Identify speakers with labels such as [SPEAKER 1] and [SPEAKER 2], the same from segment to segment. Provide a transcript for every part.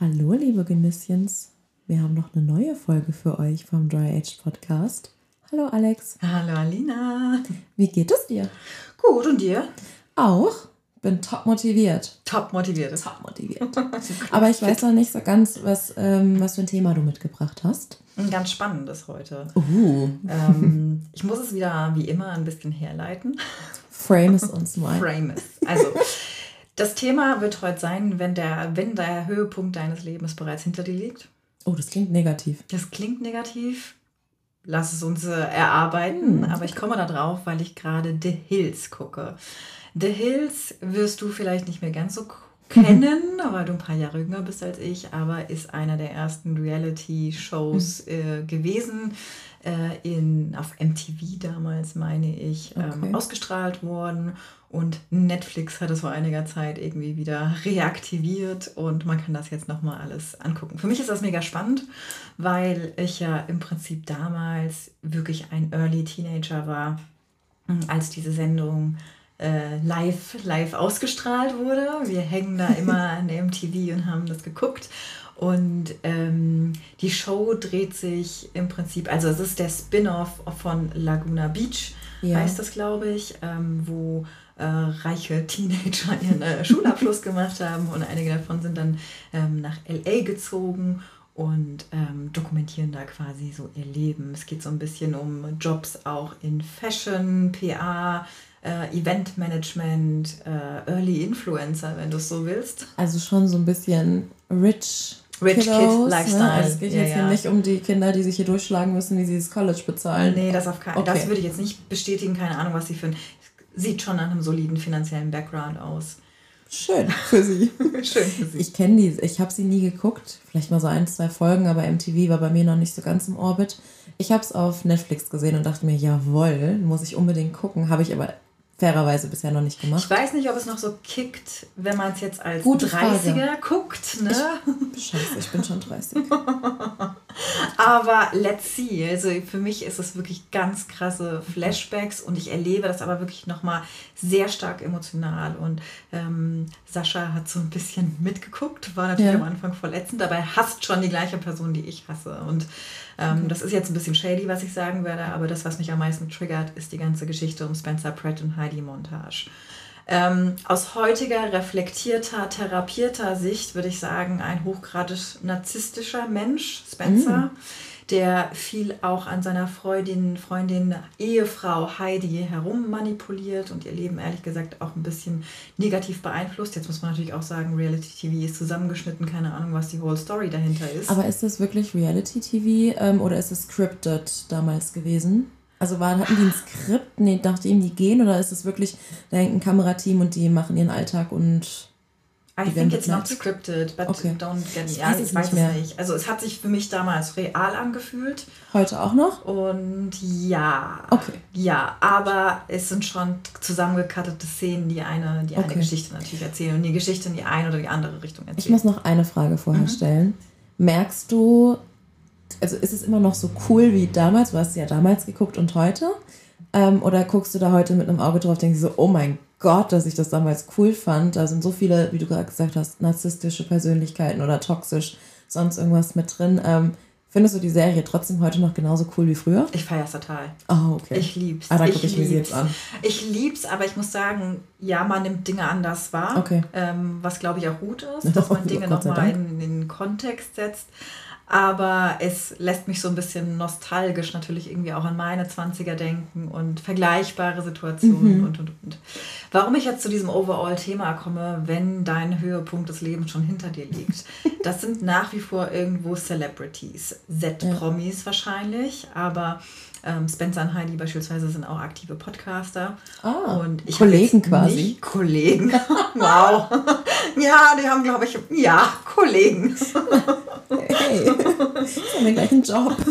[SPEAKER 1] Hallo, liebe Genüsschens. Wir haben noch eine neue Folge für euch vom Dry Age Podcast. Hallo, Alex.
[SPEAKER 2] Hallo, Alina.
[SPEAKER 1] Wie geht es dir?
[SPEAKER 2] Gut, und dir?
[SPEAKER 1] Auch. Bin top motiviert.
[SPEAKER 2] Top motiviert.
[SPEAKER 1] Top motiviert. Aber ich weiß noch nicht so ganz, was, ähm, was für ein Thema du mitgebracht hast.
[SPEAKER 2] Ein ganz spannendes heute.
[SPEAKER 1] Uh.
[SPEAKER 2] Ähm, ich muss es wieder wie immer ein bisschen herleiten.
[SPEAKER 1] Frame es uns mal.
[SPEAKER 2] Frame es. Also, das Thema wird heute sein, wenn der, wenn der Höhepunkt deines Lebens bereits hinter dir liegt.
[SPEAKER 1] Oh, das klingt negativ.
[SPEAKER 2] Das klingt negativ. Lass es uns äh, erarbeiten.
[SPEAKER 1] Hm.
[SPEAKER 2] Aber ich komme da drauf, weil ich gerade The Hills gucke. The Hills wirst du vielleicht nicht mehr ganz so kennen, weil du ein paar Jahre jünger bist als ich, aber ist einer der ersten Reality-Shows äh, gewesen. Äh, in, auf MTV damals, meine ich,
[SPEAKER 1] Okay.
[SPEAKER 2] ähm, ausgestrahlt worden. Und Netflix hat es vor einiger Zeit irgendwie wieder reaktiviert und man kann das jetzt nochmal alles angucken. Für mich ist das mega spannend, weil ich ja im Prinzip damals wirklich ein Early Teenager war, mh, als diese Sendung äh, live, live ausgestrahlt wurde. Wir hängen da immer an der MTV und haben das geguckt. Und ähm, die Show dreht sich im Prinzip, also es ist der Spin-off von Laguna Beach,
[SPEAKER 1] Ja.
[SPEAKER 2] heißt das, glaube ich, ähm, wo äh, reiche Teenager ihren äh, Schulabschluss gemacht haben und einige davon sind dann ähm, nach LA gezogen und ähm, dokumentieren da quasi so ihr Leben. Es geht so ein bisschen um Jobs auch in Fashion, PA, äh, Eventmanagement, äh, Early Influencer, wenn du es so willst.
[SPEAKER 1] Also schon so ein bisschen rich.
[SPEAKER 2] Rich Kid Lifestyle.
[SPEAKER 1] Ne? Also es geht
[SPEAKER 2] Ja,
[SPEAKER 1] jetzt hier
[SPEAKER 2] ja.
[SPEAKER 1] nicht um die Kinder, die sich hier durchschlagen müssen, wie sie das College bezahlen.
[SPEAKER 2] Nee, das auf keinen
[SPEAKER 1] Okay.
[SPEAKER 2] Das würde ich jetzt nicht bestätigen, keine Ahnung, was sie für ein. Sieht schon nach einem soliden finanziellen Background aus.
[SPEAKER 1] Schön für sie.
[SPEAKER 2] Schön für sie.
[SPEAKER 1] Ich kenne die, ich habe sie nie geguckt. Vielleicht mal so ein, zwei Folgen, aber MTV war bei mir noch nicht so ganz im Orbit. Ich habe es auf Netflix gesehen und dachte mir, jawohl, muss ich unbedingt gucken. Habe ich aber fairerweise bisher noch nicht
[SPEAKER 2] Ich
[SPEAKER 1] gemacht.
[SPEAKER 2] weiß nicht, ob es noch so kickt, wenn man es jetzt als
[SPEAKER 1] Gute
[SPEAKER 2] 30er guckt, ne?
[SPEAKER 1] Scheiße, ich bin schon 30.
[SPEAKER 2] Aber let's see. Also für mich ist es wirklich ganz krasse Flashbacks und ich erlebe das aber wirklich nochmal sehr stark emotional. Und ähm, Sascha hat so ein bisschen mitgeguckt, war natürlich
[SPEAKER 1] Ja.
[SPEAKER 2] am Anfang verletzend, er hasst schon die gleiche Person, die ich hasse. Und ähm, das ist jetzt ein bisschen shady, was ich sagen werde, aber das, was mich am meisten triggert, ist die ganze Geschichte um Spencer Pratt und Heidi Montage. Ähm, aus heutiger, reflektierter, therapierter Sicht würde ich sagen, ein hochgradig narzisstischer Mensch, Spencer, der viel auch an seiner Freundin, Freundin, Ehefrau Heidi herum manipuliert und ihr Leben ehrlich gesagt auch ein bisschen negativ beeinflusst. Jetzt muss man natürlich auch sagen, Reality TV ist zusammengeschnitten, keine Ahnung, was die whole Story dahinter ist.
[SPEAKER 1] Aber ist das wirklich Reality-TV ähm, oder ist es scripted damals gewesen? Also war, hatten die ein Skript, nee, nachdem die gehen, oder ist es wirklich, da hängt ein Kamerateam und die machen ihren Alltag und
[SPEAKER 2] I think it's not scripted, but
[SPEAKER 1] Okay.
[SPEAKER 2] don't get me.
[SPEAKER 1] Ich
[SPEAKER 2] Ja,
[SPEAKER 1] weiß es
[SPEAKER 2] ich weiß
[SPEAKER 1] nicht
[SPEAKER 2] es nicht. Also es hat sich für mich damals real angefühlt.
[SPEAKER 1] heute auch noch?
[SPEAKER 2] Und ja.
[SPEAKER 1] Okay.
[SPEAKER 2] Ja, aber es sind schon zusammengekattete Szenen, die eine, die eine
[SPEAKER 1] Okay.
[SPEAKER 2] Geschichte natürlich erzählen und die Geschichte in die eine oder die andere Richtung erzählen.
[SPEAKER 1] Ich muss noch eine Frage vorher stellen. Merkst du, also ist es immer noch so cool wie damals? Du hast ja damals geguckt und heute? Ähm, oder guckst du da heute mit einem Auge drauf, denkst du so, oh mein Gott, dass ich das damals cool fand. Da sind so viele, wie du gerade gesagt hast, narzisstische Persönlichkeiten oder toxisch, sonst irgendwas mit drin. Ähm, findest du die Serie trotzdem heute noch genauso cool wie früher?
[SPEAKER 2] ich feiere es total.
[SPEAKER 1] Oh, okay.
[SPEAKER 2] Ich lieb's.
[SPEAKER 1] Ah, dann gucke ich mir sie
[SPEAKER 2] lieb's.
[SPEAKER 1] jetzt an.
[SPEAKER 2] Ich lieb's, aber ich muss sagen, ja, man nimmt Dinge anders wahr.
[SPEAKER 1] Okay.
[SPEAKER 2] Ähm, was glaube ich auch gut ist, dass man Dinge
[SPEAKER 1] sei
[SPEAKER 2] nochmal in den Kontext setzt. Aber es lässt mich so ein bisschen nostalgisch natürlich irgendwie auch an meine 20er denken und vergleichbare Situationen
[SPEAKER 1] Mhm.
[SPEAKER 2] und und und. Warum ich jetzt zu diesem Overall-Thema komme, wenn dein Höhepunkt des Lebens schon hinter dir liegt, das sind nach wie vor irgendwo Celebrities, Z-Promis wahrscheinlich, aber ähm, Spencer und Heidi beispielsweise sind auch aktive Podcaster.
[SPEAKER 1] Ah,
[SPEAKER 2] und ich
[SPEAKER 1] Kollegen quasi.
[SPEAKER 2] Nicht Kollegen. wow. ja, die haben, glaube ich, ja, Kollegen.
[SPEAKER 1] Hey, ich habe den gleichen Job.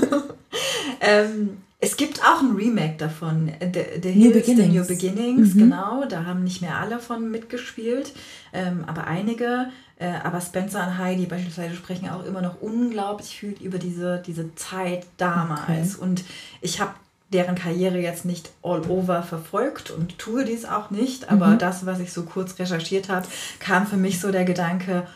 [SPEAKER 2] Ähm, es gibt auch ein Remake davon, äh, The, The
[SPEAKER 1] New
[SPEAKER 2] Hills, The
[SPEAKER 1] Beginnings.
[SPEAKER 2] New Beginnings,
[SPEAKER 1] Mhm.
[SPEAKER 2] genau. Da haben nicht mehr alle von mitgespielt, ähm, aber einige. Äh, aber Spencer und Heidi beispielsweise sprechen auch immer noch unglaublich viel über diese, diese Zeit damals. Und ich habe deren Karriere jetzt nicht all over verfolgt und tue dies auch nicht, aber
[SPEAKER 1] Mhm.
[SPEAKER 2] das, was ich so kurz recherchiert habe, kam für mich so der Gedanke,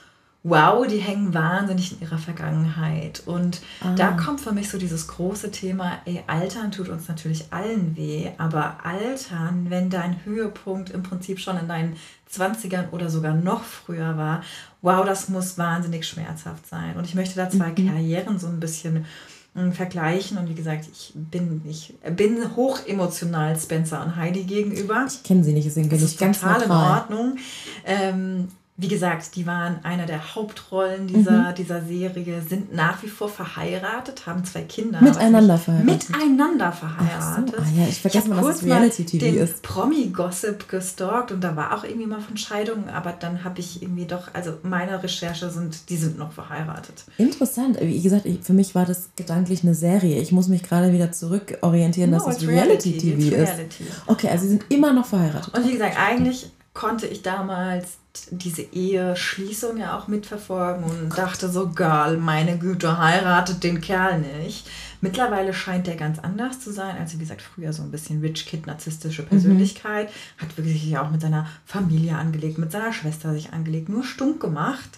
[SPEAKER 2] wow, die hängen wahnsinnig in ihrer Vergangenheit. Und ah. da kommt für mich so dieses große Thema, ey, Altern tut uns natürlich allen weh, aber Altern, wenn dein Höhepunkt im Prinzip schon in deinen 20ern oder sogar noch früher war, wow, das muss wahnsinnig schmerzhaft sein. Und ich möchte da zwei mhm. Karrieren so ein bisschen hm, vergleichen. Und wie gesagt, ich bin, ich bin hoch emotional Spencer und Heidi gegenüber. Ich kenne sie nicht, deswegen bin ich ganz total in Ordnung. Ähm, wie gesagt, die waren einer der Hauptrollen dieser, mhm. dieser Serie, sind nach wie vor verheiratet, haben zwei Kinder. Miteinander verheiratet. Miteinander verheiratet. So, ah ja, ich vergesse ich mal, dass es Reality-TV ist. Promi-Gossip gestalkt und da war auch irgendwie mal von Scheidungen, aber dann habe ich irgendwie doch, also meine Recherche sind, die sind noch verheiratet.
[SPEAKER 1] Interessant. Wie gesagt, für mich war das gedanklich eine Serie. Ich muss mich gerade wieder zurückorientieren, no, dass es Reality-TV Reality ist. Reality. Okay, also sie sind immer noch verheiratet.
[SPEAKER 2] Und wie gesagt, eigentlich konnte ich damals diese Eheschließung ja auch mitverfolgen und dachte so, Girl, meine Güte, heiratet den Kerl nicht. Mittlerweile scheint der ganz anders zu sein. Also wie gesagt, früher so ein bisschen Rich Kid, narzisstische Persönlichkeit. Mhm. Hat wirklich sich auch mit seiner Familie angelegt, mit seiner Schwester sich angelegt, nur stunk gemacht.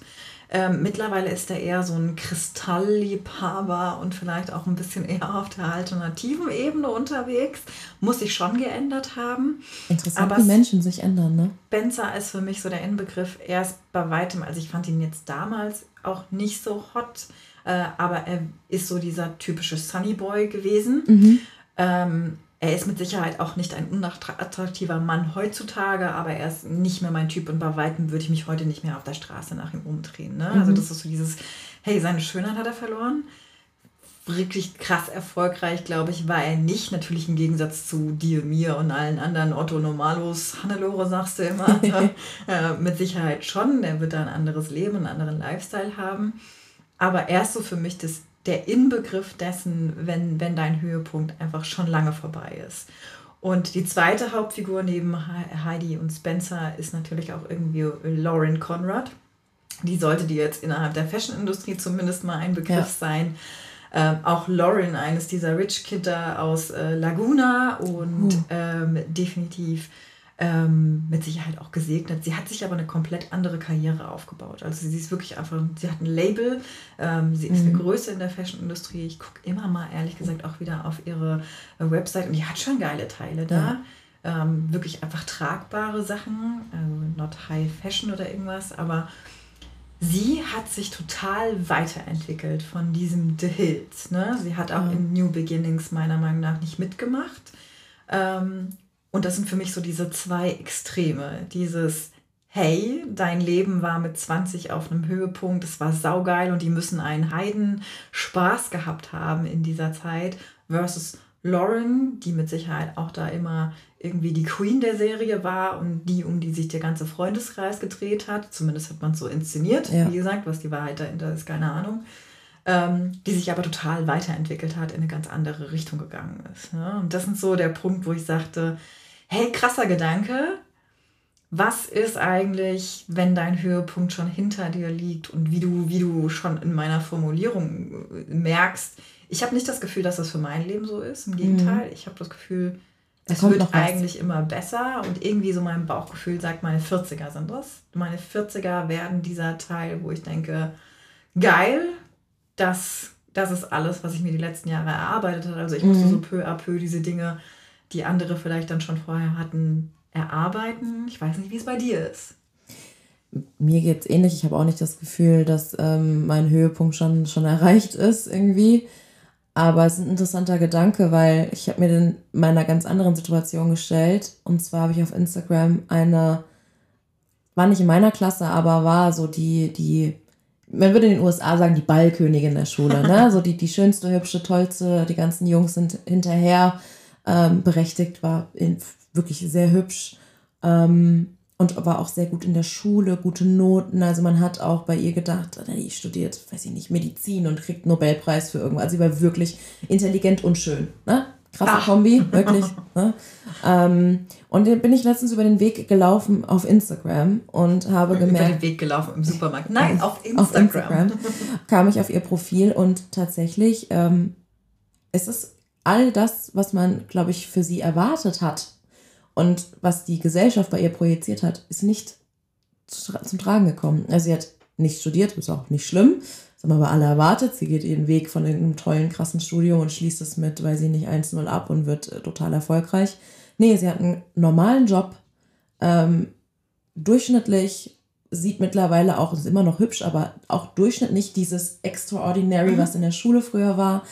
[SPEAKER 2] Ähm, mittlerweile ist er eher so ein Kristallliebhaber und vielleicht auch ein bisschen eher auf der alternativen Ebene unterwegs. Muss sich schon geändert haben.
[SPEAKER 1] Interessant, Aber wie Menschen sich ändern, ne?
[SPEAKER 2] Spencer ist für mich so der Inbegriff. Er ist bei weitem, also ich fand ihn jetzt damals auch nicht so hot, äh, aber er ist so dieser typische Sunny Boy gewesen. Mhm. Ähm, er ist mit Sicherheit auch nicht ein unattraktiver Mann heutzutage, aber er ist nicht mehr mein Typ und bei Weitem würde ich mich heute nicht mehr auf der Straße nach ihm umdrehen. Ne? Also mhm. Also das ist so dieses, hey, seine Schönheit hat er verloren. Wirklich krass erfolgreich, glaube ich, war er nicht. Natürlich im Gegensatz zu dir, mir und allen anderen Otto Normalos, Hannelore sagst du immer. äh, mit Sicherheit schon. Er wird da ein anderes Leben, einen anderen Lifestyle haben. Aber er ist so für mich das der Inbegriff dessen, wenn, wenn dein Höhepunkt einfach schon lange vorbei ist. Und die zweite Hauptfigur neben Heidi und Spencer ist natürlich auch irgendwie Lauren Conrad. Die sollte dir jetzt innerhalb der Fashion-Industrie zumindest mal ein Begriff ja. sein. Ähm, auch Lauren, eines dieser Rich Kidder aus äh, Laguna und uh. ähm, definitiv ähm, mit Sicherheit auch gesegnet. Sie hat sich aber eine komplett andere Karriere aufgebaut. Also sie ist wirklich einfach, sie hat ein Label, ähm, sie ist mhm. eine Größe in der Fashion-Industrie. Ich gucke immer mal, ehrlich gesagt, auch wieder auf ihre äh, Website und die hat schon geile Teile da. Ja. Ähm, wirklich einfach tragbare Sachen, also not High Fashion oder irgendwas, aber sie hat sich total weiterentwickelt von diesem The Hills. Ne? Sie hat auch ja. in New Beginnings meiner Meinung nach nicht mitgemacht. Ähm, und das sind für mich so diese zwei Extreme. Dieses, hey, dein Leben war mit 20 auf einem Höhepunkt, es war saugeil und die müssen einen Heiden Spaß gehabt haben in dieser Zeit, versus Lauren, die mit Sicherheit auch da immer irgendwie die Queen der Serie war und die, um die sich der ganze Freundeskreis gedreht hat. Zumindest hat man es so inszeniert. Ja. Wie gesagt, was die Wahrheit dahinter ist, keine Ahnung. Ähm, die sich aber total weiterentwickelt hat, in eine ganz andere Richtung gegangen ist. Ne? Und das ist so der Punkt, wo ich sagte, hey, krasser Gedanke. Was ist eigentlich, wenn dein Höhepunkt schon hinter dir liegt und wie du, wie du schon in meiner Formulierung äh, merkst, ich habe nicht das Gefühl, dass das für mein Leben so ist. Im Gegenteil, mhm. ich habe das Gefühl, es wird eigentlich immer besser und irgendwie so mein Bauchgefühl sagt, meine 40er sind das. Meine 40er werden dieser Teil, wo ich denke, geil, das, das ist alles, was ich mir die letzten Jahre erarbeitet habe. Also ich musste mhm. so peu à peu diese Dinge die andere vielleicht dann schon vorher hatten, erarbeiten. Ich weiß nicht, wie es bei dir ist.
[SPEAKER 1] Mir geht es ähnlich. Ich habe auch nicht das Gefühl, dass ähm, mein Höhepunkt schon, schon erreicht ist irgendwie. Aber es ist ein interessanter Gedanke, weil ich habe mir den meiner ganz anderen Situation gestellt. Und zwar habe ich auf Instagram eine, war nicht in meiner Klasse, aber war so die, die, man würde in den USA sagen, die Ballkönigin der Schule. Ne? so die, die schönste, hübsche, tollste, die ganzen Jungs sind hinterher ähm, berechtigt, war in, wirklich sehr hübsch ähm, und war auch sehr gut in der Schule, gute Noten. Also man hat auch bei ihr gedacht, die studiert, weiß ich nicht, Medizin und kriegt Nobelpreis für irgendwas. Also sie war wirklich intelligent und schön. Ne? Krasse Ach. Kombi, wirklich. ne? ähm, und dann bin ich letztens über den Weg gelaufen auf Instagram und habe gemerkt. Über den Weg gelaufen im Supermarkt. Nein, auf Instagram. Auf Instagram kam ich auf ihr Profil und tatsächlich ähm, ist es all das, was man, glaube ich, für sie erwartet hat und was die Gesellschaft bei ihr projiziert hat, ist nicht zum Tragen gekommen. Also sie hat nicht studiert, ist auch nicht schlimm. Das haben aber alle erwartet. Sie geht ihren Weg von irgendeinem tollen, krassen Studium und schließt es mit, weil sie nicht 1-0 ab und wird äh, total erfolgreich. Nee, sie hat einen normalen Job, ähm, durchschnittlich, sieht mittlerweile auch, ist immer noch hübsch, aber auch durchschnittlich dieses Extraordinary, mhm. was in der Schule früher war.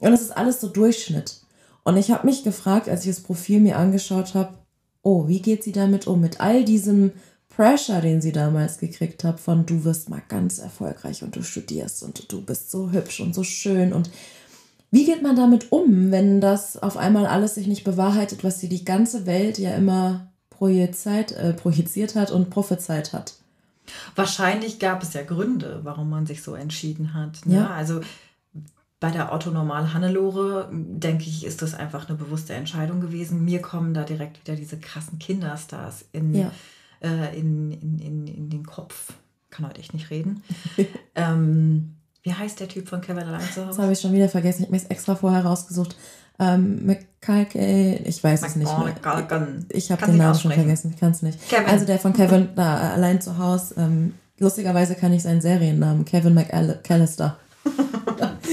[SPEAKER 1] Und es ist alles so Durchschnitt. Und ich habe mich gefragt, als ich das Profil mir angeschaut habe, oh, wie geht sie damit um? Mit all diesem Pressure, den sie damals gekriegt hat, von du wirst mal ganz erfolgreich und du studierst und du bist so hübsch und so schön. Und wie geht man damit um, wenn das auf einmal alles sich nicht bewahrheitet, was sie die ganze Welt ja immer projiziert, äh, projiziert hat und prophezeit hat?
[SPEAKER 2] Wahrscheinlich gab es ja Gründe, warum man sich so entschieden hat. Ne? Ja. Also bei der Otto Normal Hannelore, denke ich, ist das einfach eine bewusste Entscheidung gewesen. Mir kommen da direkt wieder diese krassen Kinderstars in, ja. äh, in, in, in, in den Kopf. Kann heute echt nicht reden. ähm, wie heißt der Typ von Kevin allein zu
[SPEAKER 1] Hause? Das habe ich schon wieder vergessen. Ich habe mir es extra vorher rausgesucht. Ähm, McCalkey, ich weiß es nicht mehr. Ich habe den Namen schon vergessen, ich kann es nicht. Kevin. Also der von Kevin da, allein zu Hause. Ähm, lustigerweise kann ich seinen Seriennamen, Kevin McAllister.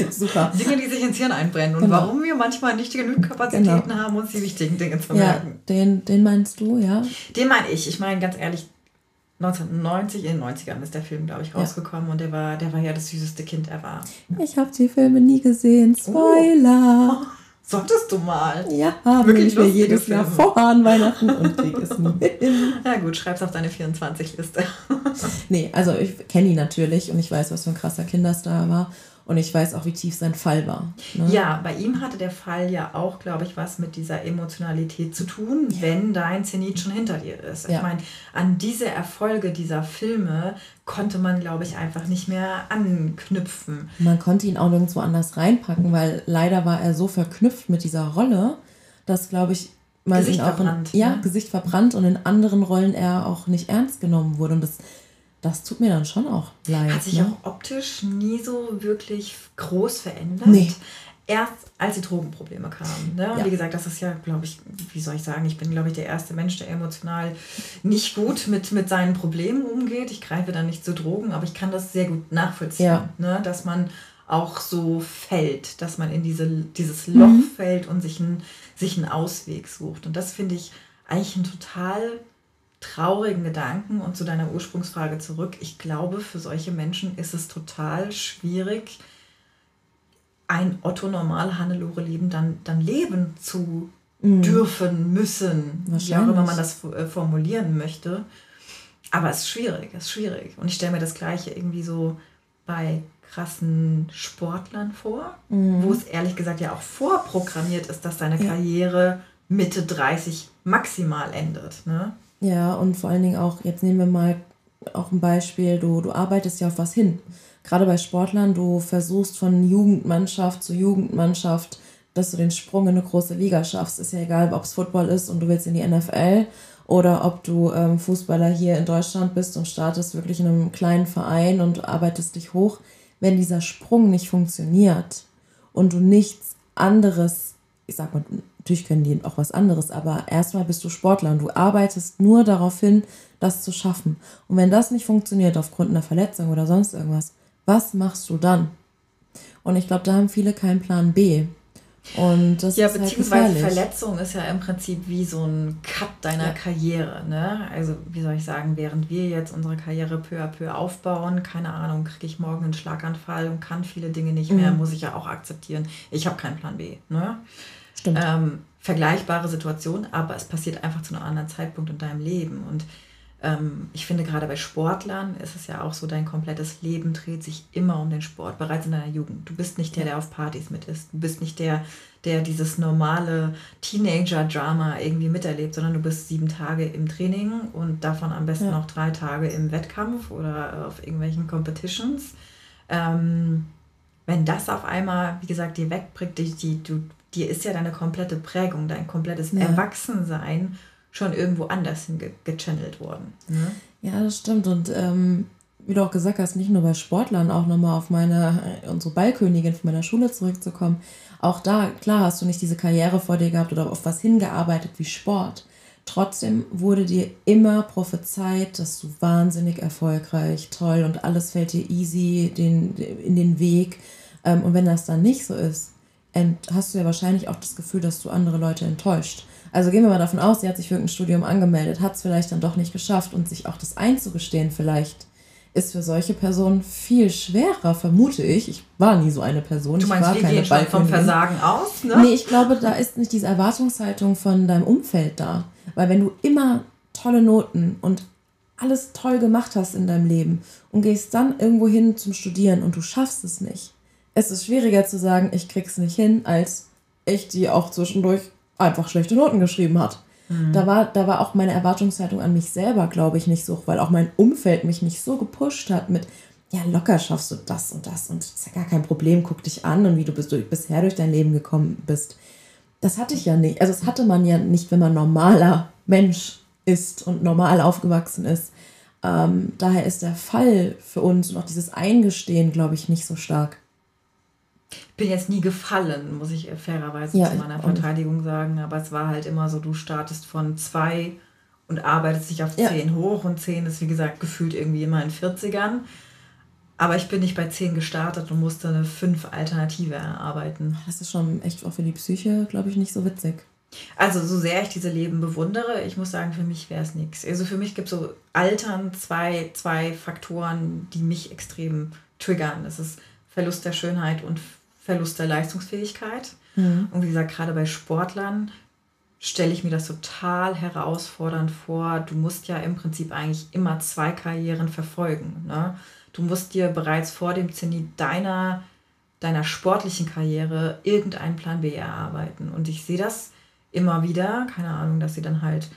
[SPEAKER 2] Super. Dinge, die sich ins Hirn einbrennen und genau. warum wir manchmal nicht genügend Kapazitäten genau. haben, uns die wichtigen Dinge zu merken.
[SPEAKER 1] Ja, den, den meinst du, ja?
[SPEAKER 2] Den meine ich. Ich meine ganz ehrlich, 1990, in den 90ern ist der Film, glaube ich, rausgekommen ja. und der war, der war ja das süßeste Kind ever.
[SPEAKER 1] Ich habe die Filme nie gesehen. Spoiler! Oh.
[SPEAKER 2] Solltest du mal.
[SPEAKER 1] Ja, wirklich ich mir jedes. Jahr vor an Weihnachten und krieg es nie
[SPEAKER 2] hin. Ja gut, schreib's auf deine 24-Liste.
[SPEAKER 1] nee, also ich kenne ihn natürlich und ich weiß, was für ein krasser Kinderstar war. Und ich weiß auch, wie tief sein Fall war.
[SPEAKER 2] Ne? Ja, bei ihm hatte der Fall ja auch, glaube ich, was mit dieser Emotionalität zu tun, ja. wenn dein Zenit schon hinter dir ist. Ja. Ich meine, an diese Erfolge dieser Filme konnte man, glaube ich, einfach nicht mehr anknüpfen.
[SPEAKER 1] Man konnte ihn auch nirgendwo anders reinpacken, weil leider war er so verknüpft mit dieser Rolle, dass, glaube ich, man Gesicht ihn auch verbrannt, in, ja, ne? Gesicht verbrannt und in anderen Rollen er auch nicht ernst genommen wurde. Und das das tut mir dann schon auch leid.
[SPEAKER 2] Hat sich ne? auch optisch nie so wirklich groß verändert. Nee. Erst als die Drogenprobleme kamen. Ne? Und ja. wie gesagt, das ist ja, glaube ich, wie soll ich sagen, ich bin, glaube ich, der erste Mensch, der emotional nicht gut mit, mit seinen Problemen umgeht. Ich greife da nicht zu Drogen, aber ich kann das sehr gut nachvollziehen, ja. ne? dass man auch so fällt, dass man in diese, dieses Loch mhm. fällt und sich, ein, sich einen Ausweg sucht. Und das finde ich eigentlich ein total traurigen Gedanken und zu deiner Ursprungsfrage zurück. Ich glaube, für solche Menschen ist es total schwierig, ein Otto-Normal-Hannelore-Leben dann, dann leben zu mhm. dürfen, müssen, wie auch immer man das äh, formulieren möchte. Aber es ist schwierig, es ist schwierig. Und ich stelle mir das Gleiche irgendwie so bei krassen Sportlern vor, mhm. wo es ehrlich gesagt ja auch vorprogrammiert ist, dass deine ja. Karriere Mitte 30 maximal endet. Ne?
[SPEAKER 1] Ja, und vor allen Dingen auch, jetzt nehmen wir mal auch ein Beispiel, du, du arbeitest ja auf was hin. Gerade bei Sportlern, du versuchst von Jugendmannschaft zu Jugendmannschaft, dass du den Sprung in eine große Liga schaffst. Ist ja egal, ob es Football ist und du willst in die NFL oder ob du ähm, Fußballer hier in Deutschland bist und startest wirklich in einem kleinen Verein und arbeitest dich hoch. Wenn dieser Sprung nicht funktioniert und du nichts anderes, ich sag mal, Natürlich können die auch was anderes, aber erstmal bist du Sportler und du arbeitest nur darauf hin, das zu schaffen. Und wenn das nicht funktioniert aufgrund einer Verletzung oder sonst irgendwas, was machst du dann? Und ich glaube, da haben viele keinen Plan B. Und das
[SPEAKER 2] ja, ist halt beziehungsweise halt Verletzung ist ja im Prinzip wie so ein Cut deiner ja. Karriere. Ne? Also, wie soll ich sagen, während wir jetzt unsere Karriere peu à peu aufbauen, keine Ahnung, kriege ich morgen einen Schlaganfall und kann viele Dinge nicht mehr, mhm. muss ich ja auch akzeptieren. Ich habe keinen Plan B. Ne? Stimmt. Ähm, vergleichbare Situation, aber es passiert einfach zu einem anderen Zeitpunkt in deinem Leben. Und ähm, ich finde, gerade bei Sportlern ist es ja auch so, dein komplettes Leben dreht sich immer um den Sport, bereits in deiner Jugend. Du bist nicht der, der auf Partys mit ist. Du bist nicht der, der dieses normale Teenager-Drama irgendwie miterlebt, sondern du bist sieben Tage im Training und davon am besten ja. noch drei Tage im Wettkampf oder auf irgendwelchen Competitions. Ähm, wenn das auf einmal, wie gesagt, dir wegbringt, die, die, du dir ist ja deine komplette Prägung, dein komplettes ja. Erwachsensein schon irgendwo anders hingechannelt worden. Ne?
[SPEAKER 1] Ja, das stimmt. Und ähm, wie du auch gesagt hast, nicht nur bei Sportlern, auch nochmal auf meine, äh, unsere Ballkönigin von meiner Schule zurückzukommen. Auch da, klar, hast du nicht diese Karriere vor dir gehabt oder auf was hingearbeitet wie Sport. Trotzdem wurde dir immer prophezeit, dass du wahnsinnig erfolgreich, toll und alles fällt dir easy den, in den Weg. Ähm, und wenn das dann nicht so ist, hast du ja wahrscheinlich auch das Gefühl, dass du andere Leute enttäuscht. Also gehen wir mal davon aus, sie hat sich für ein Studium angemeldet, hat es vielleicht dann doch nicht geschafft und sich auch das einzugestehen vielleicht ist für solche Personen viel schwerer, vermute ich. Ich war nie so eine Person. Du meinst, ich war wir gehen schon vom Versagen aus, ne? Nee, ich glaube, da ist nicht diese Erwartungshaltung von deinem Umfeld da. Weil wenn du immer tolle Noten und alles toll gemacht hast in deinem Leben und gehst dann irgendwo hin zum Studieren und du schaffst es nicht, es ist schwieriger zu sagen, ich krieg's nicht hin, als ich, die auch zwischendurch einfach schlechte Noten geschrieben hat. Mhm. Da, war, da war auch meine Erwartungshaltung an mich selber, glaube ich, nicht so, weil auch mein Umfeld mich nicht so gepusht hat mit, ja, locker schaffst du das und das und das ist ja gar kein Problem, guck dich an und wie du bis, du bisher durch dein Leben gekommen bist. Das hatte ich ja nicht. Also, das hatte man ja nicht, wenn man normaler Mensch ist und normal aufgewachsen ist. Ähm, daher ist der Fall für uns und auch dieses Eingestehen, glaube ich, nicht so stark.
[SPEAKER 2] Ich bin jetzt nie gefallen, muss ich fairerweise ja, zu meiner Verteidigung sagen. Aber es war halt immer so, du startest von zwei und arbeitest dich auf zehn ja. hoch. Und zehn ist, wie gesagt, gefühlt irgendwie immer in 40ern. Aber ich bin nicht bei zehn gestartet und musste eine fünf Alternative erarbeiten.
[SPEAKER 1] Das ist schon echt auch für die Psyche, glaube ich, nicht so witzig.
[SPEAKER 2] Also so sehr ich diese Leben bewundere, ich muss sagen, für mich wäre es nichts. Also für mich gibt es so Altern zwei, zwei Faktoren, die mich extrem triggern. Das ist Verlust der Schönheit und Verlust der Leistungsfähigkeit. Mhm. Und wie gesagt, gerade bei Sportlern stelle ich mir das total herausfordernd vor. Du musst ja im Prinzip eigentlich immer zwei Karrieren verfolgen. Ne? Du musst dir bereits vor dem Zenit deiner, deiner sportlichen Karriere irgendeinen Plan B erarbeiten. Und ich sehe das immer wieder, keine Ahnung, dass sie dann halt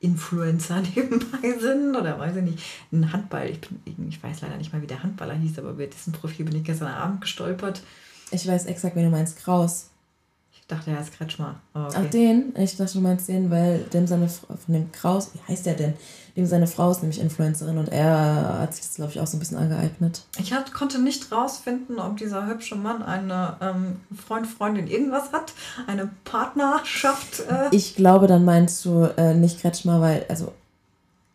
[SPEAKER 2] Influencer nebenbei sind oder weiß ich nicht, ein Handball. Ich, bin, ich weiß leider nicht mal, wie der Handballer hieß, aber über dessen Profil bin ich gestern Abend gestolpert.
[SPEAKER 1] Ich weiß exakt, wen du meinst, Kraus.
[SPEAKER 2] Ich dachte, er ist Kretschmer.
[SPEAKER 1] Oh, okay. Ach, den? Ich dachte, du meinst den, weil dem seine von dem Kraus, wie heißt der denn? Dem seine Frau ist nämlich Influencerin und er hat sich das, glaube ich, auch so ein bisschen angeeignet.
[SPEAKER 2] Ich hat, konnte nicht rausfinden, ob dieser hübsche Mann eine ähm, Freund, Freundin irgendwas hat, eine Partnerschaft. Äh.
[SPEAKER 1] Ich glaube, dann meinst du äh, nicht Kretschmer, weil, also.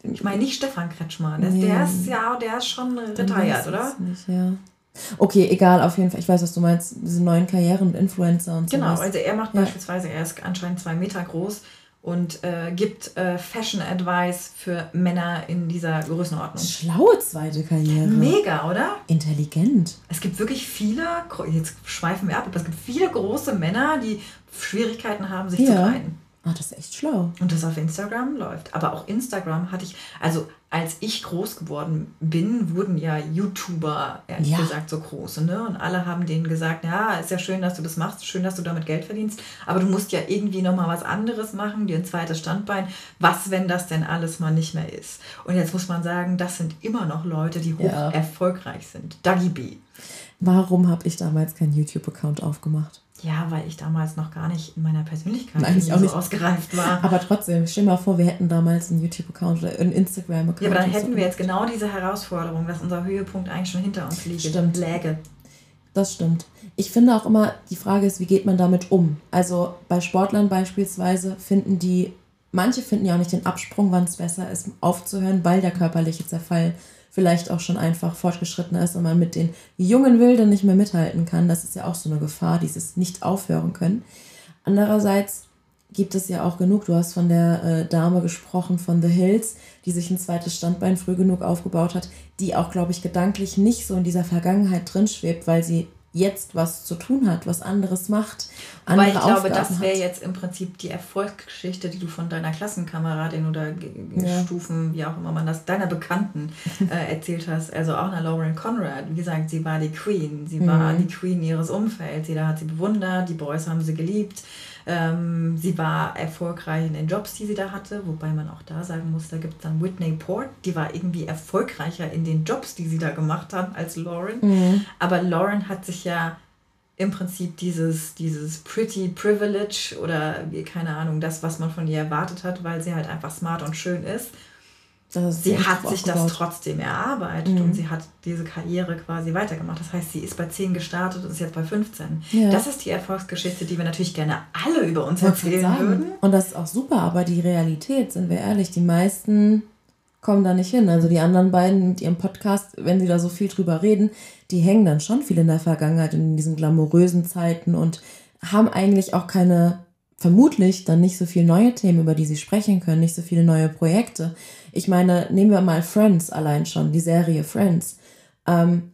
[SPEAKER 2] Ich meine nicht Stefan Kretschmer. Der, nee. der ist ja, der ist schon retired, oder?
[SPEAKER 1] Nicht, ja. Okay, egal, auf jeden Fall. Ich weiß, was du meinst. Diese neuen Karrieren und Influencer und
[SPEAKER 2] so. Genau, also er macht ja. beispielsweise, er ist anscheinend zwei Meter groß und äh, gibt äh, Fashion Advice für Männer in dieser Größenordnung.
[SPEAKER 1] Schlaue zweite Karriere.
[SPEAKER 2] Mega, oder?
[SPEAKER 1] Intelligent.
[SPEAKER 2] Es gibt wirklich viele, jetzt schweifen wir ab, aber es gibt viele große Männer, die Schwierigkeiten haben, sich ja. zu kleiden.
[SPEAKER 1] Ah, das ist echt schlau.
[SPEAKER 2] Und das auf Instagram läuft. Aber auch Instagram hatte ich, also als ich groß geworden bin, wurden ja YouTuber, ehrlich ja. gesagt, so große. Ne? Und alle haben denen gesagt, ja, ist ja schön, dass du das machst, schön, dass du damit Geld verdienst, aber du musst ja irgendwie nochmal was anderes machen, dir ein zweites Standbein. Was, wenn das denn alles mal nicht mehr ist? Und jetzt muss man sagen, das sind immer noch Leute, die hoch ja. erfolgreich sind. Dagi B.
[SPEAKER 1] Warum habe ich damals keinen YouTube-Account aufgemacht?
[SPEAKER 2] Ja, weil ich damals noch gar nicht in meiner Persönlichkeit Nein, so nicht.
[SPEAKER 1] ausgereift war. Aber trotzdem, stell dir mal vor, wir hätten damals einen YouTube-Account oder einen Instagram-Account.
[SPEAKER 2] Ja, aber dann hätten wir jetzt genau diese Herausforderung, dass unser Höhepunkt eigentlich schon hinter uns liegt.
[SPEAKER 1] Stimmt. Läge. Das stimmt. Ich finde auch immer, die Frage ist, wie geht man damit um? Also bei Sportlern beispielsweise finden die, manche finden ja auch nicht den Absprung, wann es besser ist, aufzuhören, weil der körperliche Zerfall vielleicht auch schon einfach fortgeschritten ist und man mit den jungen Wilden nicht mehr mithalten kann. Das ist ja auch so eine Gefahr, dieses nicht aufhören können. Andererseits gibt es ja auch genug. Du hast von der äh, Dame gesprochen von The Hills, die sich ein zweites Standbein früh genug aufgebaut hat, die auch, glaube ich, gedanklich nicht so in dieser Vergangenheit drin schwebt, weil sie jetzt was zu tun hat, was anderes macht. Andere
[SPEAKER 2] Weil ich glaube, das wäre jetzt im Prinzip die Erfolgsgeschichte, die du von deiner Klassenkameradin oder ja. Stufen, wie auch immer man das, deiner Bekannten äh, erzählt hast. Also auch einer Lauren Conrad. Wie gesagt, sie war die Queen. Sie war mhm. die Queen ihres Umfelds. Jeder hat sie bewundert, die Boys haben sie geliebt. Ähm, sie war erfolgreich in den Jobs, die sie da hatte, wobei man auch da sagen muss, da gibt es dann Whitney Port, die war irgendwie erfolgreicher in den Jobs, die sie da gemacht hat, als Lauren. Mhm. Aber Lauren hat sich ja im Prinzip dieses, dieses Pretty Privilege oder keine Ahnung, das, was man von ihr erwartet hat, weil sie halt einfach smart und schön ist, sie hat sich das trotzdem erarbeitet mhm. und sie hat diese Karriere quasi weitergemacht. Das heißt, sie ist bei 10 gestartet und ist jetzt bei 15. Ja. Das ist die Erfolgsgeschichte, die wir natürlich gerne alle über uns erzählen würden.
[SPEAKER 1] Und das ist auch super, aber die Realität, sind wir ehrlich, die meisten kommen da nicht hin. Also die anderen beiden mit ihrem Podcast, wenn sie da so viel drüber reden, die hängen dann schon viel in der Vergangenheit, in diesen glamourösen Zeiten und haben eigentlich auch keine, vermutlich dann nicht so viele neue Themen, über die sie sprechen können, nicht so viele neue Projekte. Ich meine, nehmen wir mal Friends allein schon, die Serie Friends. Ähm,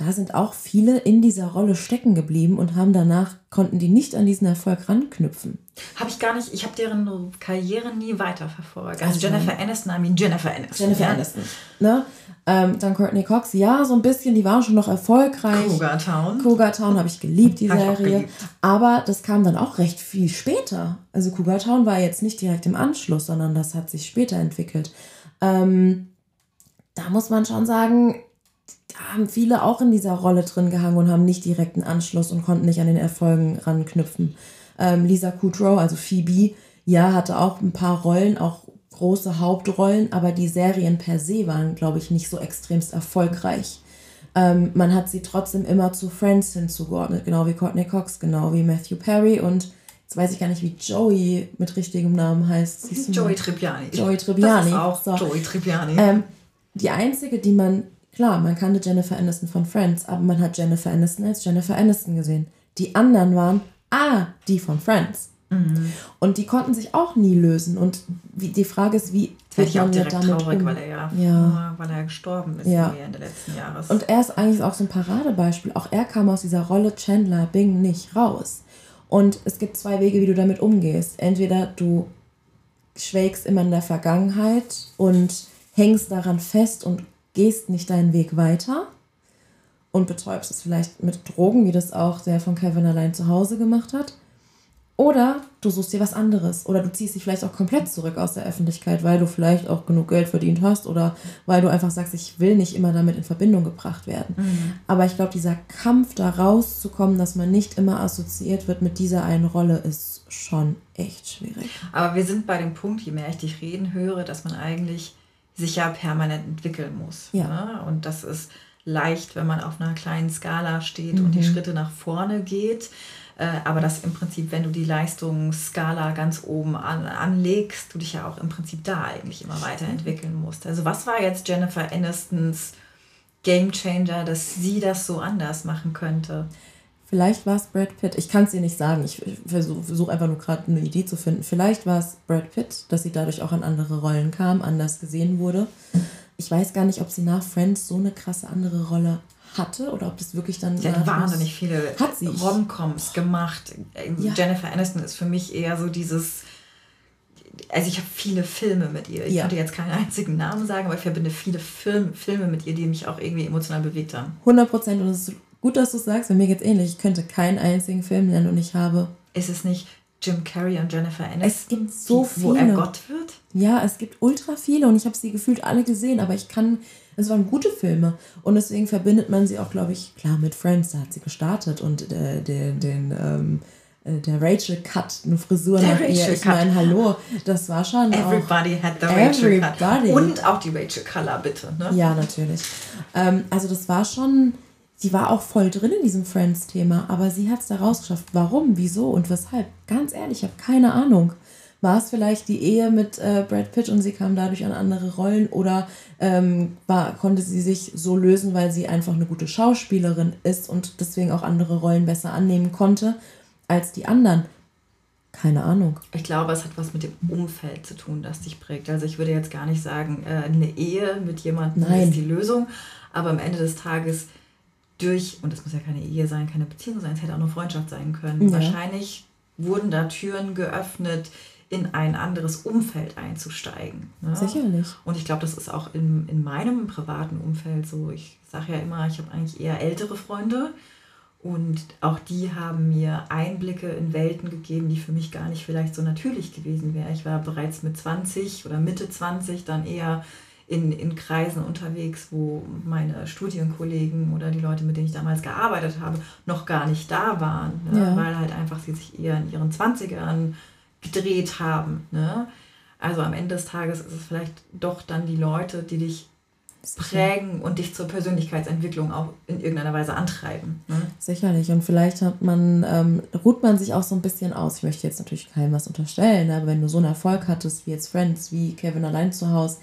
[SPEAKER 1] da sind auch viele in dieser Rolle stecken geblieben und haben danach, konnten die nicht an diesen Erfolg ranknüpfen.
[SPEAKER 2] Habe ich gar nicht, ich habe deren Karriere nie weiterverfolgt. Also Jennifer nein. Aniston, I mean Jennifer Aniston. Jennifer ja. Aniston.
[SPEAKER 1] Ne? Ähm, dann Courtney Cox, ja, so ein bisschen, die waren schon noch erfolgreich. Cougar Town. Cougar Town habe ich geliebt, die Serie. Geliebt. Aber das kam dann auch recht viel später. Also Cougar Town war jetzt nicht direkt im Anschluss, sondern das hat sich später entwickelt. Ähm, da muss man schon sagen, haben viele auch in dieser Rolle drin gehangen und haben nicht direkten Anschluss und konnten nicht an den Erfolgen ranknüpfen. Ähm, Lisa Kudrow, also Phoebe, ja, hatte auch ein paar Rollen, auch große Hauptrollen, aber die Serien per se waren, glaube ich, nicht so extremst erfolgreich. Ähm, man hat sie trotzdem immer zu Friends hinzugeordnet, genau wie Courtney Cox, genau wie Matthew Perry und jetzt weiß ich gar nicht, wie Joey mit richtigem Namen heißt. Joey Tribbiani. Joey Tribbiani. Das ist auch so. Joey Tribbiani. Ähm, die einzige, die man Klar, man kannte Jennifer Aniston von Friends, aber man hat Jennifer Aniston als Jennifer Aniston gesehen. Die anderen waren, ah, die von Friends. Mhm. Und die konnten sich auch nie lösen. Und die Frage ist, wie wird man ja damit traurig, um? weil er ja, ja, weil er gestorben ist ja. Ende letzten Jahres. Und er ist eigentlich auch so ein Paradebeispiel. Auch er kam aus dieser Rolle Chandler Bing nicht raus. Und es gibt zwei Wege, wie du damit umgehst. Entweder du schwelgst immer in der Vergangenheit und hängst daran fest und gehst nicht deinen Weg weiter und betäubst es vielleicht mit Drogen, wie das auch der von Kevin allein zu Hause gemacht hat. Oder du suchst dir was anderes. Oder du ziehst dich vielleicht auch komplett zurück aus der Öffentlichkeit, weil du vielleicht auch genug Geld verdient hast oder weil du einfach sagst, ich will nicht immer damit in Verbindung gebracht werden. Mhm. Aber ich glaube, dieser Kampf da rauszukommen, dass man nicht immer assoziiert wird mit dieser einen Rolle, ist schon echt schwierig.
[SPEAKER 2] Aber wir sind bei dem Punkt, je mehr ich dich reden höre, dass man eigentlich sich ja permanent entwickeln muss. Ja. Ne? Und das ist leicht, wenn man auf einer kleinen Skala steht mhm. und die mhm. Schritte nach vorne geht. Äh, aber dass im Prinzip, wenn du die Leistungsskala ganz oben an, anlegst, du dich ja auch im Prinzip da eigentlich immer weiterentwickeln musst. Also was war jetzt Jennifer Anistons Game Changer, dass sie das so anders machen könnte?
[SPEAKER 1] Vielleicht war es Brad Pitt. Ich kann es dir nicht sagen. Ich versuche versuch einfach nur gerade eine Idee zu finden. Vielleicht war es Brad Pitt, dass sie dadurch auch an andere Rollen kam, anders gesehen wurde. Ich weiß gar nicht, ob sie nach Friends so eine krasse andere Rolle hatte oder ob das wirklich dann. Sie hat wahnsinnig
[SPEAKER 2] viele Romcoms gemacht. Ja. Jennifer Aniston ist für mich eher so dieses. Also ich habe viele Filme mit ihr. Ich ja. könnte jetzt keinen einzigen Namen sagen, aber ich verbinde viele Film, Filme mit ihr, die mich auch irgendwie emotional bewegt haben.
[SPEAKER 1] 100 Prozent und es ist Gut, dass du sagst, bei mir geht es ähnlich. Ich könnte keinen einzigen Film nennen und ich habe.
[SPEAKER 2] Ist es nicht Jim Carrey und Jennifer Aniston? Es gibt so viele. Wo
[SPEAKER 1] er Gott wird? Ja, es gibt ultra viele und ich habe sie gefühlt alle gesehen, aber ich kann. Es waren gute Filme und deswegen verbindet man sie auch, glaube ich, klar mit Friends. Da hat sie gestartet und äh, den, den ähm, äh, der Rachel Cut, eine Frisur der nach Rachel ihr. Ich meine, hallo, das war schon. Everybody auch, had the
[SPEAKER 2] Rachel everybody. Cut. Und auch die Rachel Color, bitte. Ne?
[SPEAKER 1] Ja, natürlich. Ähm, also das war schon sie war auch voll drin in diesem Friends-Thema, aber sie hat es da rausgeschafft. Warum, wieso und weshalb? Ganz ehrlich, ich habe keine Ahnung. War es vielleicht die Ehe mit äh, Brad Pitt und sie kam dadurch an andere Rollen oder ähm, war, konnte sie sich so lösen, weil sie einfach eine gute Schauspielerin ist und deswegen auch andere Rollen besser annehmen konnte als die anderen? Keine Ahnung.
[SPEAKER 2] Ich glaube, es hat was mit dem Umfeld zu tun, das dich prägt. Also ich würde jetzt gar nicht sagen, äh, eine Ehe mit jemandem Nein. ist die Lösung, aber am Ende des Tages durch, und das muss ja keine Ehe sein, keine Beziehung sein, es hätte auch eine Freundschaft sein können. Ja. Wahrscheinlich wurden da Türen geöffnet, in ein anderes Umfeld einzusteigen. Ne? Sicherlich. Und ich glaube, das ist auch in, in meinem privaten Umfeld so. Ich sage ja immer, ich habe eigentlich eher ältere Freunde und auch die haben mir Einblicke in Welten gegeben, die für mich gar nicht vielleicht so natürlich gewesen wären. Ich war bereits mit 20 oder Mitte 20 dann eher in, in Kreisen unterwegs, wo meine Studienkollegen oder die Leute, mit denen ich damals gearbeitet habe, noch gar nicht da waren, ne? ja. weil halt einfach sie sich eher in ihren 20ern gedreht haben. Ne? Also am Ende des Tages ist es vielleicht doch dann die Leute, die dich prägen und dich zur Persönlichkeitsentwicklung auch in irgendeiner Weise antreiben. Ne?
[SPEAKER 1] Sicherlich. Und vielleicht hat man, ähm, ruht man sich auch so ein bisschen aus. Ich möchte jetzt natürlich keinem was unterstellen, aber wenn du so einen Erfolg hattest wie jetzt Friends, wie Kevin allein zu Hause,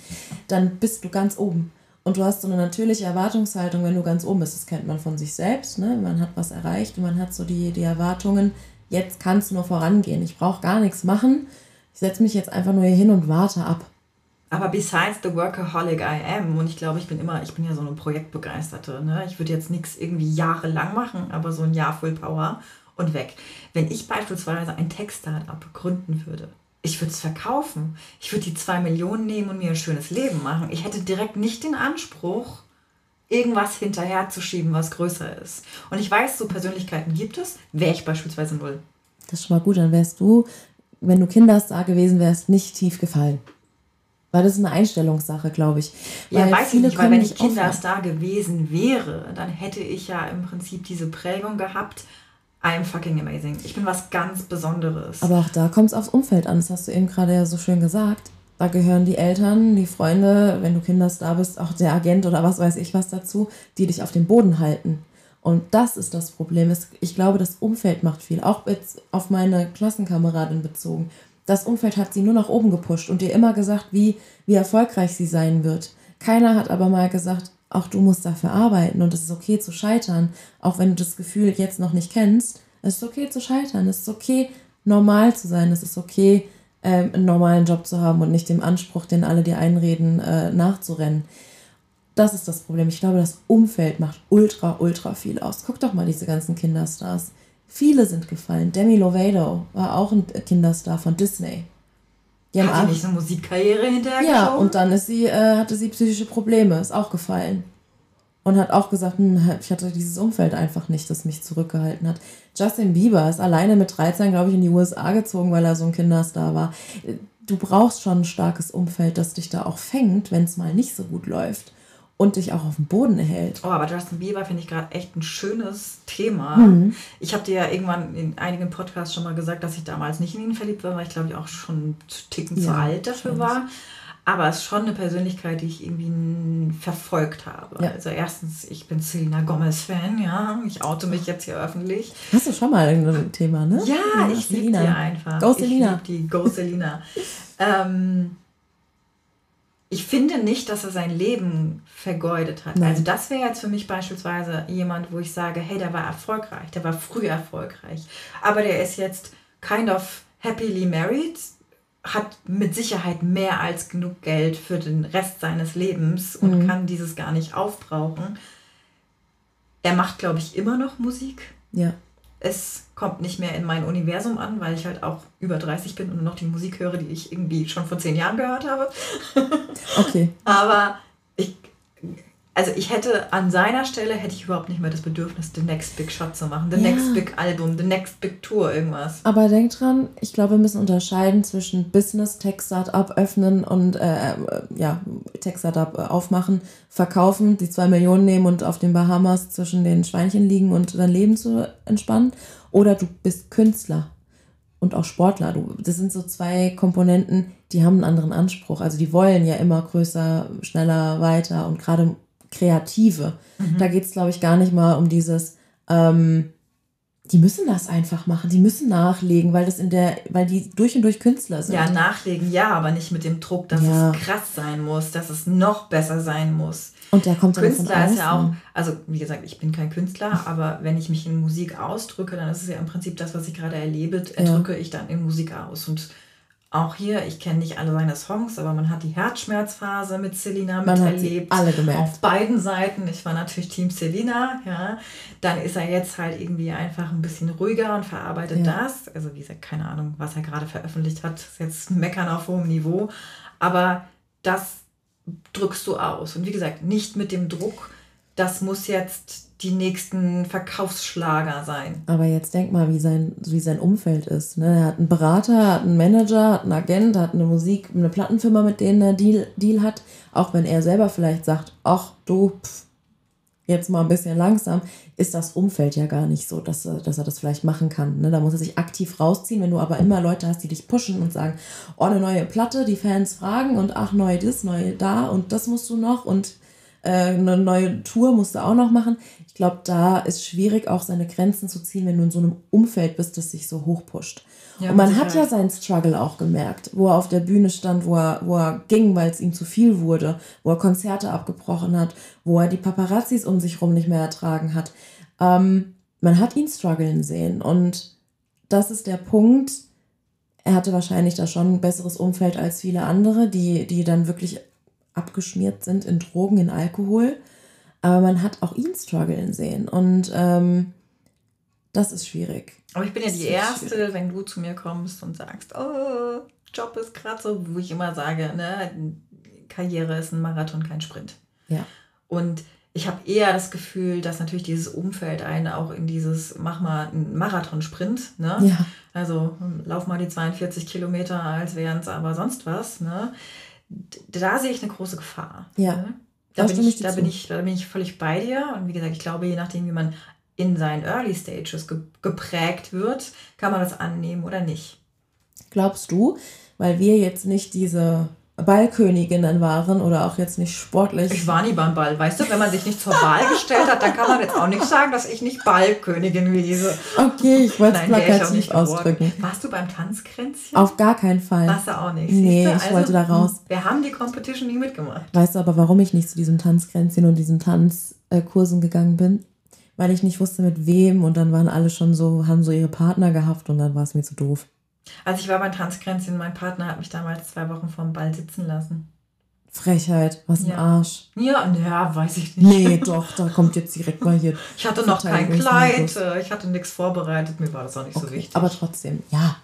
[SPEAKER 1] dann bist du ganz oben. Und du hast so eine natürliche Erwartungshaltung, wenn du ganz oben bist. Das kennt man von sich selbst. Ne? Man hat was erreicht und man hat so die, die Erwartungen, jetzt kannst du nur vorangehen. Ich brauche gar nichts machen. Ich setze mich jetzt einfach nur hier hin und warte ab.
[SPEAKER 2] Aber besides the workaholic I am, und ich glaube, ich bin immer, ich bin ja so eine Projektbegeisterte, ne? Ich würde jetzt nichts irgendwie jahrelang machen, aber so ein Jahr Full Power und weg. Wenn ich beispielsweise ein Tech-Startup gründen würde, ich würde es verkaufen. Ich würde die zwei Millionen nehmen und mir ein schönes Leben machen. Ich hätte direkt nicht den Anspruch, irgendwas hinterherzuschieben, was größer ist. Und ich weiß, so Persönlichkeiten gibt es, wäre ich beispielsweise null.
[SPEAKER 1] Das ist schon mal gut, dann wärst du, wenn du Kinderstar gewesen wärst, nicht tief gefallen. Weil das ist eine Einstellungssache, glaube ich.
[SPEAKER 2] Ja,
[SPEAKER 1] weil
[SPEAKER 2] weiß ich nicht, weil wenn ich Kinderstar gewesen wäre, dann hätte ich ja im Prinzip diese Prägung gehabt, I'm fucking amazing. Ich bin was ganz Besonderes.
[SPEAKER 1] Aber auch da kommt es aufs Umfeld an, das hast du eben gerade ja so schön gesagt. Da gehören die Eltern, die Freunde, wenn du Kinderstar bist, auch der Agent oder was weiß ich was dazu, die dich auf dem Boden halten. Und das ist das Problem. Ich glaube, das Umfeld macht viel. Auch jetzt auf meine Klassenkameradin bezogen das Umfeld hat sie nur nach oben gepusht und ihr immer gesagt, wie, wie erfolgreich sie sein wird. Keiner hat aber mal gesagt, auch du musst dafür arbeiten und es ist okay zu scheitern, auch wenn du das Gefühl jetzt noch nicht kennst. Es ist okay zu scheitern, es ist okay normal zu sein, es ist okay ähm, einen normalen Job zu haben und nicht dem Anspruch, den alle dir einreden, äh, nachzurennen. Das ist das Problem. Ich glaube, das Umfeld macht ultra, ultra viel aus. Guck doch mal diese ganzen Kinderstars. Viele sind gefallen. Demi Lovato war auch ein Kinderstar von Disney.
[SPEAKER 2] Die haben Hat sie nicht eine Musikkarriere hinterher
[SPEAKER 1] Ja, und dann ist sie, äh, hatte sie psychische Probleme, ist auch gefallen. Und hat auch gesagt, hm, ich hatte dieses Umfeld einfach nicht, das mich zurückgehalten hat. Justin Bieber ist alleine mit 13, glaube ich, in die USA gezogen, weil er so ein Kinderstar war. Du brauchst schon ein starkes Umfeld, das dich da auch fängt, wenn es mal nicht so gut läuft und dich auch auf dem Boden hält.
[SPEAKER 2] Oh, aber Justin Bieber finde ich gerade echt ein schönes Thema. Mhm. Ich habe dir ja irgendwann in einigen Podcasts schon mal gesagt, dass ich damals nicht in ihn verliebt war, weil ich glaube ich auch schon einen Ticken ja, zu alt dafür war. Aber es ist schon eine Persönlichkeit, die ich irgendwie verfolgt habe. Ja. Also erstens, ich bin Selena Gomez-Fan, ja. Ich oute mich jetzt hier öffentlich.
[SPEAKER 1] Hast du schon mal ein Thema, ne?
[SPEAKER 2] Ja, ja ich liebe die einfach. Go Selena. Ich liebe die Go Selena. ähm, ich finde nicht, dass er sein Leben vergeudet hat. Nein. Also das wäre jetzt für mich beispielsweise jemand, wo ich sage, hey, der war erfolgreich, der war früh erfolgreich, aber der ist jetzt kind of happily married, hat mit Sicherheit mehr als genug Geld für den Rest seines Lebens und mhm. kann dieses gar nicht aufbrauchen. Er macht, glaube ich, immer noch Musik. Ja. Es kommt nicht mehr in mein Universum an, weil ich halt auch über 30 bin und nur noch die Musik höre, die ich irgendwie schon vor zehn Jahren gehört habe. Okay. Aber also ich hätte an seiner Stelle hätte ich überhaupt nicht mehr das Bedürfnis, the next big shot zu machen, the ja. next big Album, the next big Tour, irgendwas.
[SPEAKER 1] Aber denk dran, ich glaube, wir müssen unterscheiden zwischen Business, Tech Startup öffnen und äh, äh, ja, Tech Startup aufmachen, verkaufen, die zwei Millionen nehmen und auf den Bahamas zwischen den Schweinchen liegen und dein Leben zu entspannen. Oder du bist Künstler und auch Sportler. Du, das sind so zwei Komponenten, die haben einen anderen Anspruch. Also die wollen ja immer größer, schneller, weiter und gerade Kreative. Mhm. Da geht es, glaube ich, gar nicht mal um dieses, ähm, die müssen das einfach machen, die müssen nachlegen, weil das in der, weil die durch und durch Künstler sind.
[SPEAKER 2] Ja, nachlegen, ja, aber nicht mit dem Druck, dass ja. es krass sein muss, dass es noch besser sein muss. Und der kommt Künstler ist ja auch, also wie gesagt, ich bin kein Künstler, aber wenn ich mich in Musik ausdrücke, dann ist es ja im Prinzip das, was ich gerade erlebe, drücke ja. ich dann in Musik aus. Und auch hier, ich kenne nicht alle seine Songs, aber man hat die Herzschmerzphase mit Selina man miterlebt. alle gemerkt. Auf beiden Seiten. Ich war natürlich Team Selina, ja. Dann ist er jetzt halt irgendwie einfach ein bisschen ruhiger und verarbeitet ja. das. Also wie gesagt, keine Ahnung, was er gerade veröffentlicht hat. Ist jetzt ein Meckern auf hohem Niveau. Aber das drückst du aus. Und wie gesagt, nicht mit dem Druck, das muss jetzt die nächsten Verkaufsschlager sein.
[SPEAKER 1] Aber jetzt denk mal, wie sein, wie sein Umfeld ist. Ne? Er hat einen Berater, hat einen Manager, hat einen Agent, hat eine Musik, eine Plattenfirma, mit denen er Deal, Deal hat. Auch wenn er selber vielleicht sagt, ach du, pff, jetzt mal ein bisschen langsam, ist das Umfeld ja gar nicht so, dass er, dass er das vielleicht machen kann. Ne? Da muss er sich aktiv rausziehen. Wenn du aber immer Leute hast, die dich pushen und sagen, oh, eine neue Platte, die Fans fragen und ach, neu das, neu da und das musst du noch und äh, eine neue Tour musst du auch noch machen. Ich glaube, da ist schwierig, auch seine Grenzen zu ziehen, wenn du in so einem Umfeld bist, das sich so hochpusht. Ja, und man hat ja seinen Struggle auch gemerkt, wo er auf der Bühne stand, wo er, wo er ging, weil es ihm zu viel wurde, wo er Konzerte abgebrochen hat, wo er die Paparazzis um sich rum nicht mehr ertragen hat. Ähm, man hat ihn strugglen sehen und das ist der Punkt. Er hatte wahrscheinlich da schon ein besseres Umfeld als viele andere, die, die dann wirklich abgeschmiert sind in Drogen, in Alkohol. Aber man hat auch ihn strugglen sehen und ähm, das ist schwierig.
[SPEAKER 2] Aber ich bin ja die Erste, schwierig. wenn du zu mir kommst und sagst, oh, Job ist gerade so, wo ich immer sage, ne, Karriere ist ein Marathon, kein Sprint. Ja. Und ich habe eher das Gefühl, dass natürlich dieses Umfeld einen auch in dieses, mach mal einen Marathon-Sprint, ne? Ja. Also lauf mal die 42 Kilometer, als wären es aber sonst was, ne? Da sehe ich eine große Gefahr. Ja. Ne? Da, bin ich, da, bin ich, da bin ich völlig bei dir. Und wie gesagt, ich glaube, je nachdem, wie man in seinen Early Stages ge geprägt wird, kann man das annehmen oder nicht.
[SPEAKER 1] Glaubst du, weil wir jetzt nicht diese Ballköniginnen waren oder auch jetzt nicht sportlich.
[SPEAKER 2] Ich war nie beim Ball, weißt du, wenn man sich nicht zur Wahl gestellt hat, dann kann man jetzt auch nicht sagen, dass ich nicht Ballkönigin lese. Okay, ich wollte es plakativ ausdrücken. Warst du beim Tanzkränzchen?
[SPEAKER 1] Auf gar keinen Fall. Warst du auch nicht? Nee,
[SPEAKER 2] ich also, wollte da raus. Wir haben die Competition nie mitgemacht.
[SPEAKER 1] Weißt du aber, warum ich nicht zu diesem Tanzkränzchen und diesen Tanzkursen gegangen bin? weil ich nicht wusste mit wem und dann waren alle schon so, haben so ihre Partner gehabt und dann war es mir zu doof.
[SPEAKER 2] Also ich war beim Tanzkränzchen, mein Partner hat mich damals zwei Wochen vorm Ball sitzen lassen.
[SPEAKER 1] Frechheit, was ein
[SPEAKER 2] ja.
[SPEAKER 1] Arsch.
[SPEAKER 2] Ja, ja, weiß ich
[SPEAKER 1] nicht. Nee, doch, da kommt jetzt direkt mal hier.
[SPEAKER 2] Ich hatte noch kein Kleid, äh, ich hatte nichts vorbereitet, mir war das auch nicht okay, so wichtig.
[SPEAKER 1] Aber trotzdem, ja,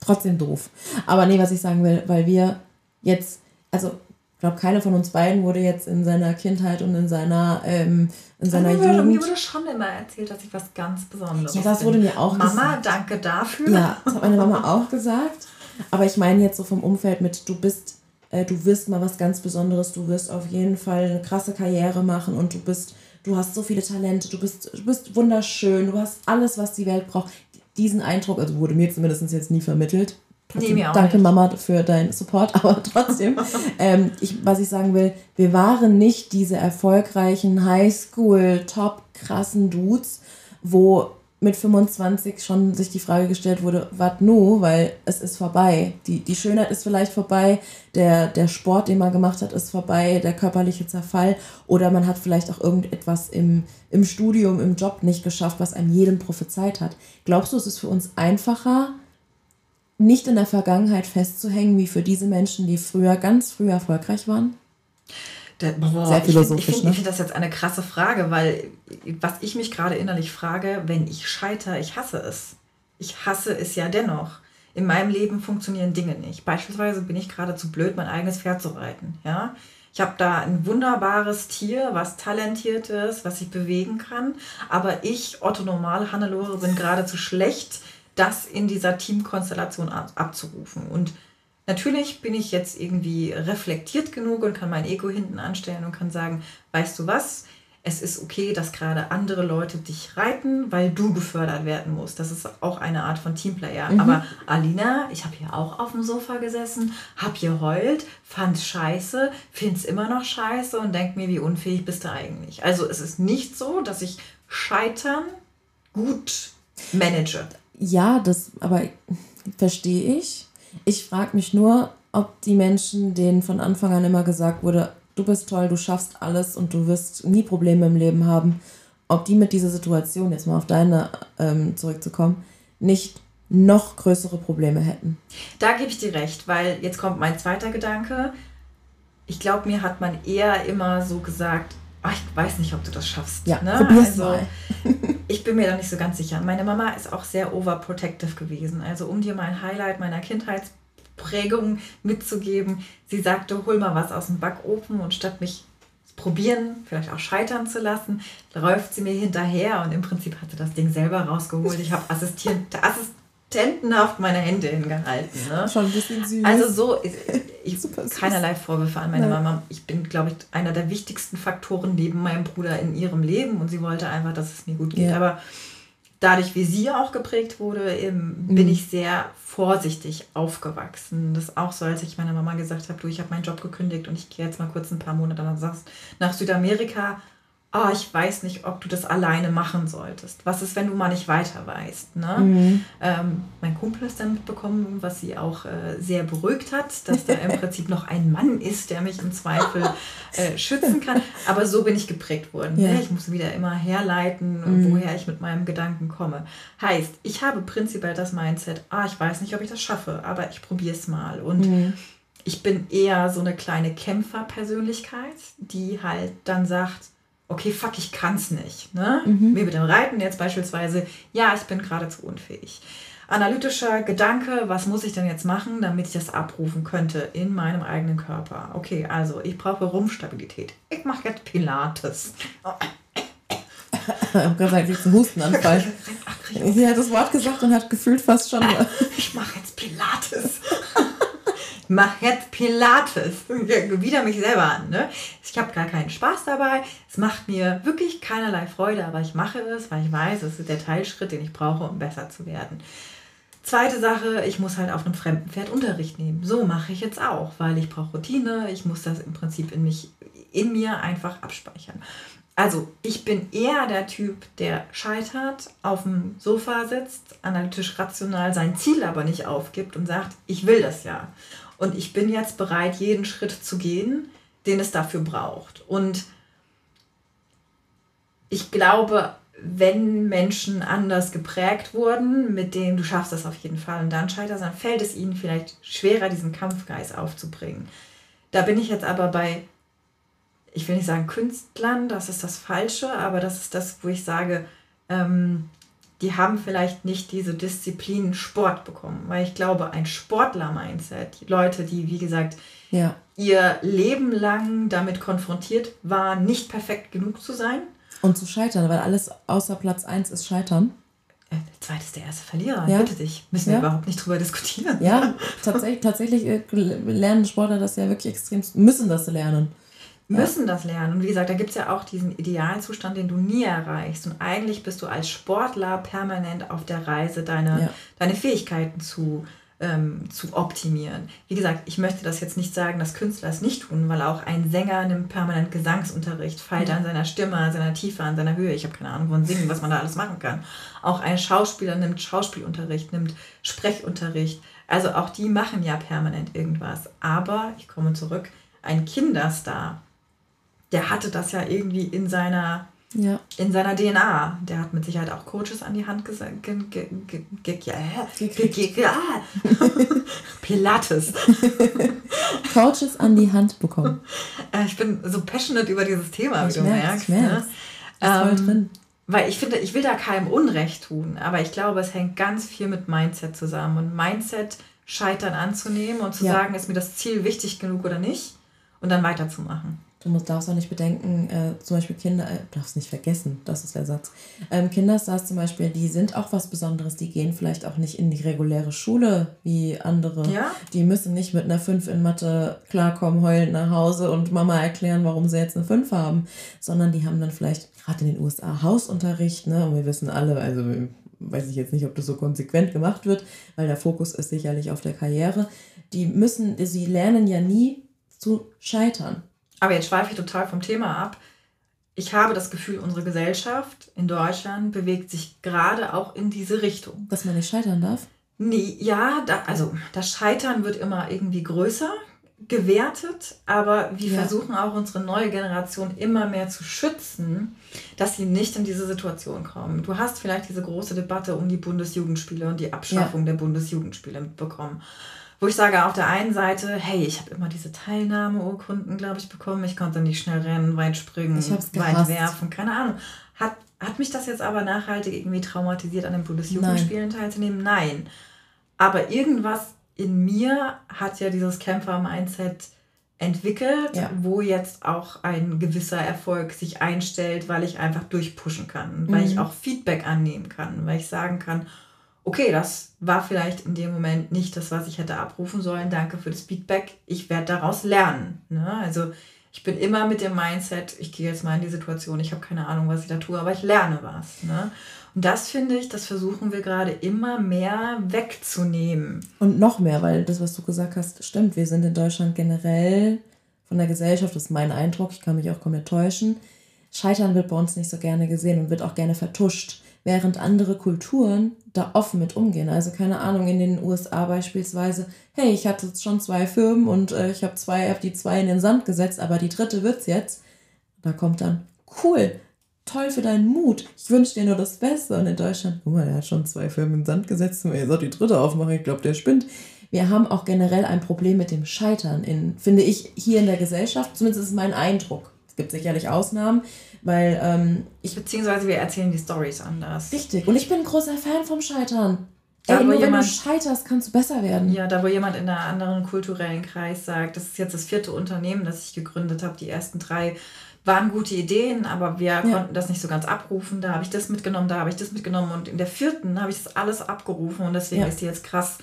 [SPEAKER 1] trotzdem doof. Aber nee, was ich sagen will, weil wir jetzt, also ich glaube, keiner von uns beiden wurde jetzt in seiner Kindheit und in seiner, ähm, in seiner
[SPEAKER 2] mir Jugend. Mir wurde schon immer erzählt, dass ich was ganz Besonderes Ja, das wurde mir auch Mama, gesagt. danke dafür.
[SPEAKER 1] Ja, das hat meine Mama auch gesagt. Aber ich meine jetzt so vom Umfeld mit, du bist, äh, du wirst mal was ganz Besonderes, du wirst auf jeden Fall eine krasse Karriere machen und du bist, du hast so viele Talente, du bist, du bist wunderschön, du hast alles, was die Welt braucht. Diesen Eindruck, also wurde mir zumindest jetzt nie vermittelt. Trotzdem, nee, danke nicht. Mama für deinen Support, aber trotzdem, ähm, ich, was ich sagen will, wir waren nicht diese erfolgreichen Highschool, top krassen Dudes, wo mit 25 schon sich die Frage gestellt wurde, was nu, weil es ist vorbei. Die, die Schönheit ist vielleicht vorbei, der, der Sport, den man gemacht hat, ist vorbei, der körperliche Zerfall oder man hat vielleicht auch irgendetwas im, im Studium, im Job nicht geschafft, was einem jedem prophezeit hat. Glaubst du, es ist für uns einfacher, nicht in der Vergangenheit festzuhängen, wie für diese Menschen, die früher ganz früh erfolgreich waren?
[SPEAKER 2] Der, boah, Sehr philosophisch. Ich finde find, ne? find das jetzt eine krasse Frage, weil was ich mich gerade innerlich frage, wenn ich scheitere, ich hasse es. Ich hasse es ja dennoch. In meinem Leben funktionieren Dinge nicht. Beispielsweise bin ich gerade zu blöd, mein eigenes Pferd zu reiten. Ja? Ich habe da ein wunderbares Tier, was talentiert ist, was sich bewegen kann. Aber ich, Otto Normal, Hannelore, bin gerade zu schlecht, das in dieser Teamkonstellation ab abzurufen. Und natürlich bin ich jetzt irgendwie reflektiert genug und kann mein Ego hinten anstellen und kann sagen, weißt du was, es ist okay, dass gerade andere Leute dich reiten, weil du gefördert werden musst. Das ist auch eine Art von Teamplayer. Mhm. Aber Alina, ich habe hier auch auf dem Sofa gesessen, habe hier heult, fand's scheiße, find's immer noch scheiße und denk mir, wie unfähig bist du eigentlich. Also es ist nicht so, dass ich Scheitern gut manage.
[SPEAKER 1] Ja, das, aber verstehe ich. Ich frage mich nur, ob die Menschen, denen von Anfang an immer gesagt wurde, du bist toll, du schaffst alles und du wirst nie Probleme im Leben haben, ob die mit dieser Situation, jetzt mal auf deine ähm, zurückzukommen, nicht noch größere Probleme hätten.
[SPEAKER 2] Da gebe ich dir recht, weil jetzt kommt mein zweiter Gedanke. Ich glaube, mir hat man eher immer so gesagt, ach, ich weiß nicht, ob du das schaffst. Ja, ne? also, mal. ich bin mir da nicht so ganz sicher. Meine Mama ist auch sehr overprotective gewesen. Also um dir mal ein Highlight meiner Kindheitsprägung mitzugeben, sie sagte, hol mal was aus dem Backofen und statt mich probieren, vielleicht auch scheitern zu lassen, läuft sie mir hinterher und im Prinzip hat sie das Ding selber rausgeholt. Ich habe assistentenhaft meine Hände hingehalten. Ne? Schon ein bisschen süß. Also so, ich keinerlei Vorwürfe an meine Nein. Mama. Ich bin, glaube ich, einer der wichtigsten Faktoren neben meinem Bruder in ihrem Leben und sie wollte einfach, dass es mir gut geht. Ja. Aber dadurch, wie sie auch geprägt wurde, eben, mhm. bin ich sehr vorsichtig aufgewachsen. Das ist auch so, als ich meiner Mama gesagt habe, du, ich habe meinen Job gekündigt und ich gehe jetzt mal kurz ein paar Monate nach Südamerika oh, ich weiß nicht, ob du das alleine machen solltest. Was ist, wenn du mal nicht weiter weißt? Ne? Mhm. Ähm, mein Kumpel ist dann mitbekommen, was sie auch äh, sehr beruhigt hat, dass da im Prinzip noch ein Mann ist, der mich im Zweifel äh, schützen kann. Aber so bin ich geprägt worden. Ne? Ja. Ne? Ich muss wieder immer herleiten, mhm. woher ich mit meinem Gedanken komme. Heißt, ich habe prinzipiell das Mindset, ah, ich weiß nicht, ob ich das schaffe, aber ich probiere es mal. Und mhm. ich bin eher so eine kleine Kämpferpersönlichkeit, die halt dann sagt, okay, fuck, ich kann's nicht. Ne? Mhm. Wie mit dem Reiten jetzt beispielsweise, ja, ich bin geradezu unfähig. Analytischer Gedanke, was muss ich denn jetzt machen, damit ich das abrufen könnte in meinem eigenen Körper? Okay, also ich brauche Rumpfstabilität. Ich mache jetzt Pilates.
[SPEAKER 1] Ich habe gerade einen Hustenanfall. Sie hat das Wort gesagt und hat gefühlt fast schon.
[SPEAKER 2] Ich mache jetzt Pilates mach jetzt Pilates. Wieder mich selber an. Ne? Ich habe gar keinen Spaß dabei. Es macht mir wirklich keinerlei Freude, aber ich mache es, weil ich weiß, es ist der Teilschritt, den ich brauche, um besser zu werden. Zweite Sache, ich muss halt auf einem fremden Pferd Unterricht nehmen. So mache ich jetzt auch, weil ich brauche Routine. Ich muss das im Prinzip in mich, in mir einfach abspeichern. Also, ich bin eher der Typ, der scheitert, auf dem Sofa sitzt, analytisch rational sein Ziel aber nicht aufgibt und sagt, ich will das ja. Und ich bin jetzt bereit, jeden Schritt zu gehen, den es dafür braucht. Und ich glaube, wenn Menschen anders geprägt wurden, mit denen du schaffst das auf jeden Fall und dann scheiterst, dann fällt es ihnen vielleicht schwerer, diesen Kampfgeist aufzubringen. Da bin ich jetzt aber bei, ich will nicht sagen Künstlern, das ist das Falsche, aber das ist das, wo ich sage, ähm, die haben vielleicht nicht diese Disziplin Sport bekommen. Weil ich glaube, ein Sportler-Mindset, Leute, die, wie gesagt, ja. ihr Leben lang damit konfrontiert waren, nicht perfekt genug zu sein.
[SPEAKER 1] Und zu scheitern, weil alles außer Platz 1 ist Scheitern.
[SPEAKER 2] Äh, der zweite ist der erste Verlierer, ja. bitte dich. Müssen ja. wir überhaupt nicht drüber diskutieren.
[SPEAKER 1] Ja, tatsächlich, tatsächlich äh, lernen Sportler das ja wirklich extrem, müssen das lernen
[SPEAKER 2] müssen das lernen. Und wie gesagt, da gibt es ja auch diesen Idealzustand, den du nie erreichst. Und eigentlich bist du als Sportler permanent auf der Reise, deine, ja. deine Fähigkeiten zu, ähm, zu optimieren. Wie gesagt, ich möchte das jetzt nicht sagen, dass Künstler es nicht tun, weil auch ein Sänger nimmt permanent Gesangsunterricht, feilt mhm. an seiner Stimme, an seiner Tiefe, an seiner Höhe. Ich habe keine Ahnung von Singen, was man da alles machen kann. Auch ein Schauspieler nimmt Schauspielunterricht, nimmt Sprechunterricht. Also auch die machen ja permanent irgendwas. Aber, ich komme zurück, ein Kinderstar der hatte das ja irgendwie in seiner, ja. in seiner DNA. Der hat mit Sicherheit auch Coaches an die Hand gesagt. Pilates.
[SPEAKER 1] Coaches an die Hand bekommen.
[SPEAKER 2] Äh, ich bin so passionate über dieses Thema, wie du merkst. Ne? Ähm, drin. Weil ich finde, ich will da keinem Unrecht tun, aber ich glaube, es hängt ganz viel mit Mindset zusammen. Und Mindset scheitern anzunehmen und zu ja. sagen, ist mir das Ziel wichtig genug oder nicht und dann weiterzumachen.
[SPEAKER 1] Du musst, darfst auch nicht bedenken, äh, zum Beispiel Kinder, äh, darfst nicht vergessen, das ist der Satz. Ähm, Kinderstars zum Beispiel, die sind auch was Besonderes, die gehen vielleicht auch nicht in die reguläre Schule wie andere. Ja? Die müssen nicht mit einer 5 in Mathe klarkommen, heulend nach Hause und Mama erklären, warum sie jetzt eine 5 haben, sondern die haben dann vielleicht gerade in den USA Hausunterricht, ne? Und wir wissen alle, also weiß ich jetzt nicht, ob das so konsequent gemacht wird, weil der Fokus ist sicherlich auf der Karriere. Die müssen, sie lernen ja nie zu scheitern.
[SPEAKER 2] Aber jetzt schweife ich total vom Thema ab. Ich habe das Gefühl, unsere Gesellschaft in Deutschland bewegt sich gerade auch in diese Richtung.
[SPEAKER 1] Dass man nicht scheitern darf?
[SPEAKER 2] Nee, ja, da, also das Scheitern wird immer irgendwie größer gewertet, aber wir ja. versuchen auch unsere neue Generation immer mehr zu schützen, dass sie nicht in diese Situation kommen. Du hast vielleicht diese große Debatte um die Bundesjugendspiele und die Abschaffung ja. der Bundesjugendspiele mitbekommen wo ich sage auf der einen Seite, hey, ich habe immer diese Teilnahmeurkunden, glaube ich, bekommen. Ich konnte nicht schnell rennen, weit springen, weit werfen, keine Ahnung. Hat, hat mich das jetzt aber nachhaltig irgendwie traumatisiert, an den Bundesjugendspielen teilzunehmen? Nein. Aber irgendwas in mir hat ja dieses Kämpfer-Mindset entwickelt, ja. wo jetzt auch ein gewisser Erfolg sich einstellt, weil ich einfach durchpushen kann, weil ich mhm. auch Feedback annehmen kann, weil ich sagen kann, okay, das war vielleicht in dem Moment nicht das, was ich hätte abrufen sollen. Danke für das Feedback. Ich werde daraus lernen. Ne? Also ich bin immer mit dem Mindset, ich gehe jetzt mal in die Situation, ich habe keine Ahnung, was ich da tue, aber ich lerne was. Ne? Und das finde ich, das versuchen wir gerade immer mehr wegzunehmen.
[SPEAKER 1] Und noch mehr, weil das, was du gesagt hast, stimmt. Wir sind in Deutschland generell von der Gesellschaft, das ist mein Eindruck, ich kann mich auch komplett täuschen. Scheitern wird bei uns nicht so gerne gesehen und wird auch gerne vertuscht, während andere Kulturen da offen mit umgehen. Also keine Ahnung, in den USA beispielsweise, hey, ich hatte jetzt schon zwei Firmen und äh, ich habe zwei, habe die zwei in den Sand gesetzt, aber die dritte wird's jetzt. Da kommt dann, cool, toll für deinen Mut. Ich wünsche dir nur das Beste. Und in Deutschland, guck mal, der hat schon zwei Filme in den Sand gesetzt. Er soll die dritte aufmachen. Ich glaube, der spinnt. Wir haben auch generell ein Problem mit dem Scheitern, in, finde ich, hier in der Gesellschaft. Zumindest ist es mein Eindruck. Es gibt sicherlich Ausnahmen, weil ähm,
[SPEAKER 2] ich. Beziehungsweise wir erzählen die Stories anders.
[SPEAKER 1] Richtig. Und ich bin ein großer Fan vom Scheitern. Da, Ey, nur jemand, wenn du scheiterst, kannst du besser werden.
[SPEAKER 2] Ja, da wo jemand in einem anderen kulturellen Kreis sagt, das ist jetzt das vierte Unternehmen, das ich gegründet habe, die ersten drei waren gute Ideen, aber wir ja. konnten das nicht so ganz abrufen. Da habe ich das mitgenommen, da habe ich das mitgenommen und in der vierten habe ich das alles abgerufen und deswegen ja. ist die jetzt krass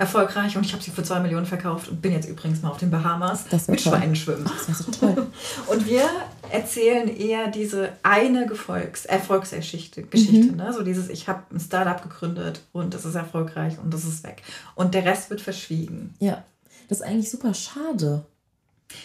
[SPEAKER 2] erfolgreich und ich habe sie für zwei Millionen verkauft und bin jetzt übrigens mal auf den Bahamas mit toll. Schweinen schwimmen. Das wäre so toll. und wir erzählen eher diese eine Gefolgs Erfolgsgeschichte, Geschichte, mhm. ne? so dieses ich habe ein Startup gegründet und es ist erfolgreich und das ist weg und der Rest wird verschwiegen.
[SPEAKER 1] Ja, das ist eigentlich super schade.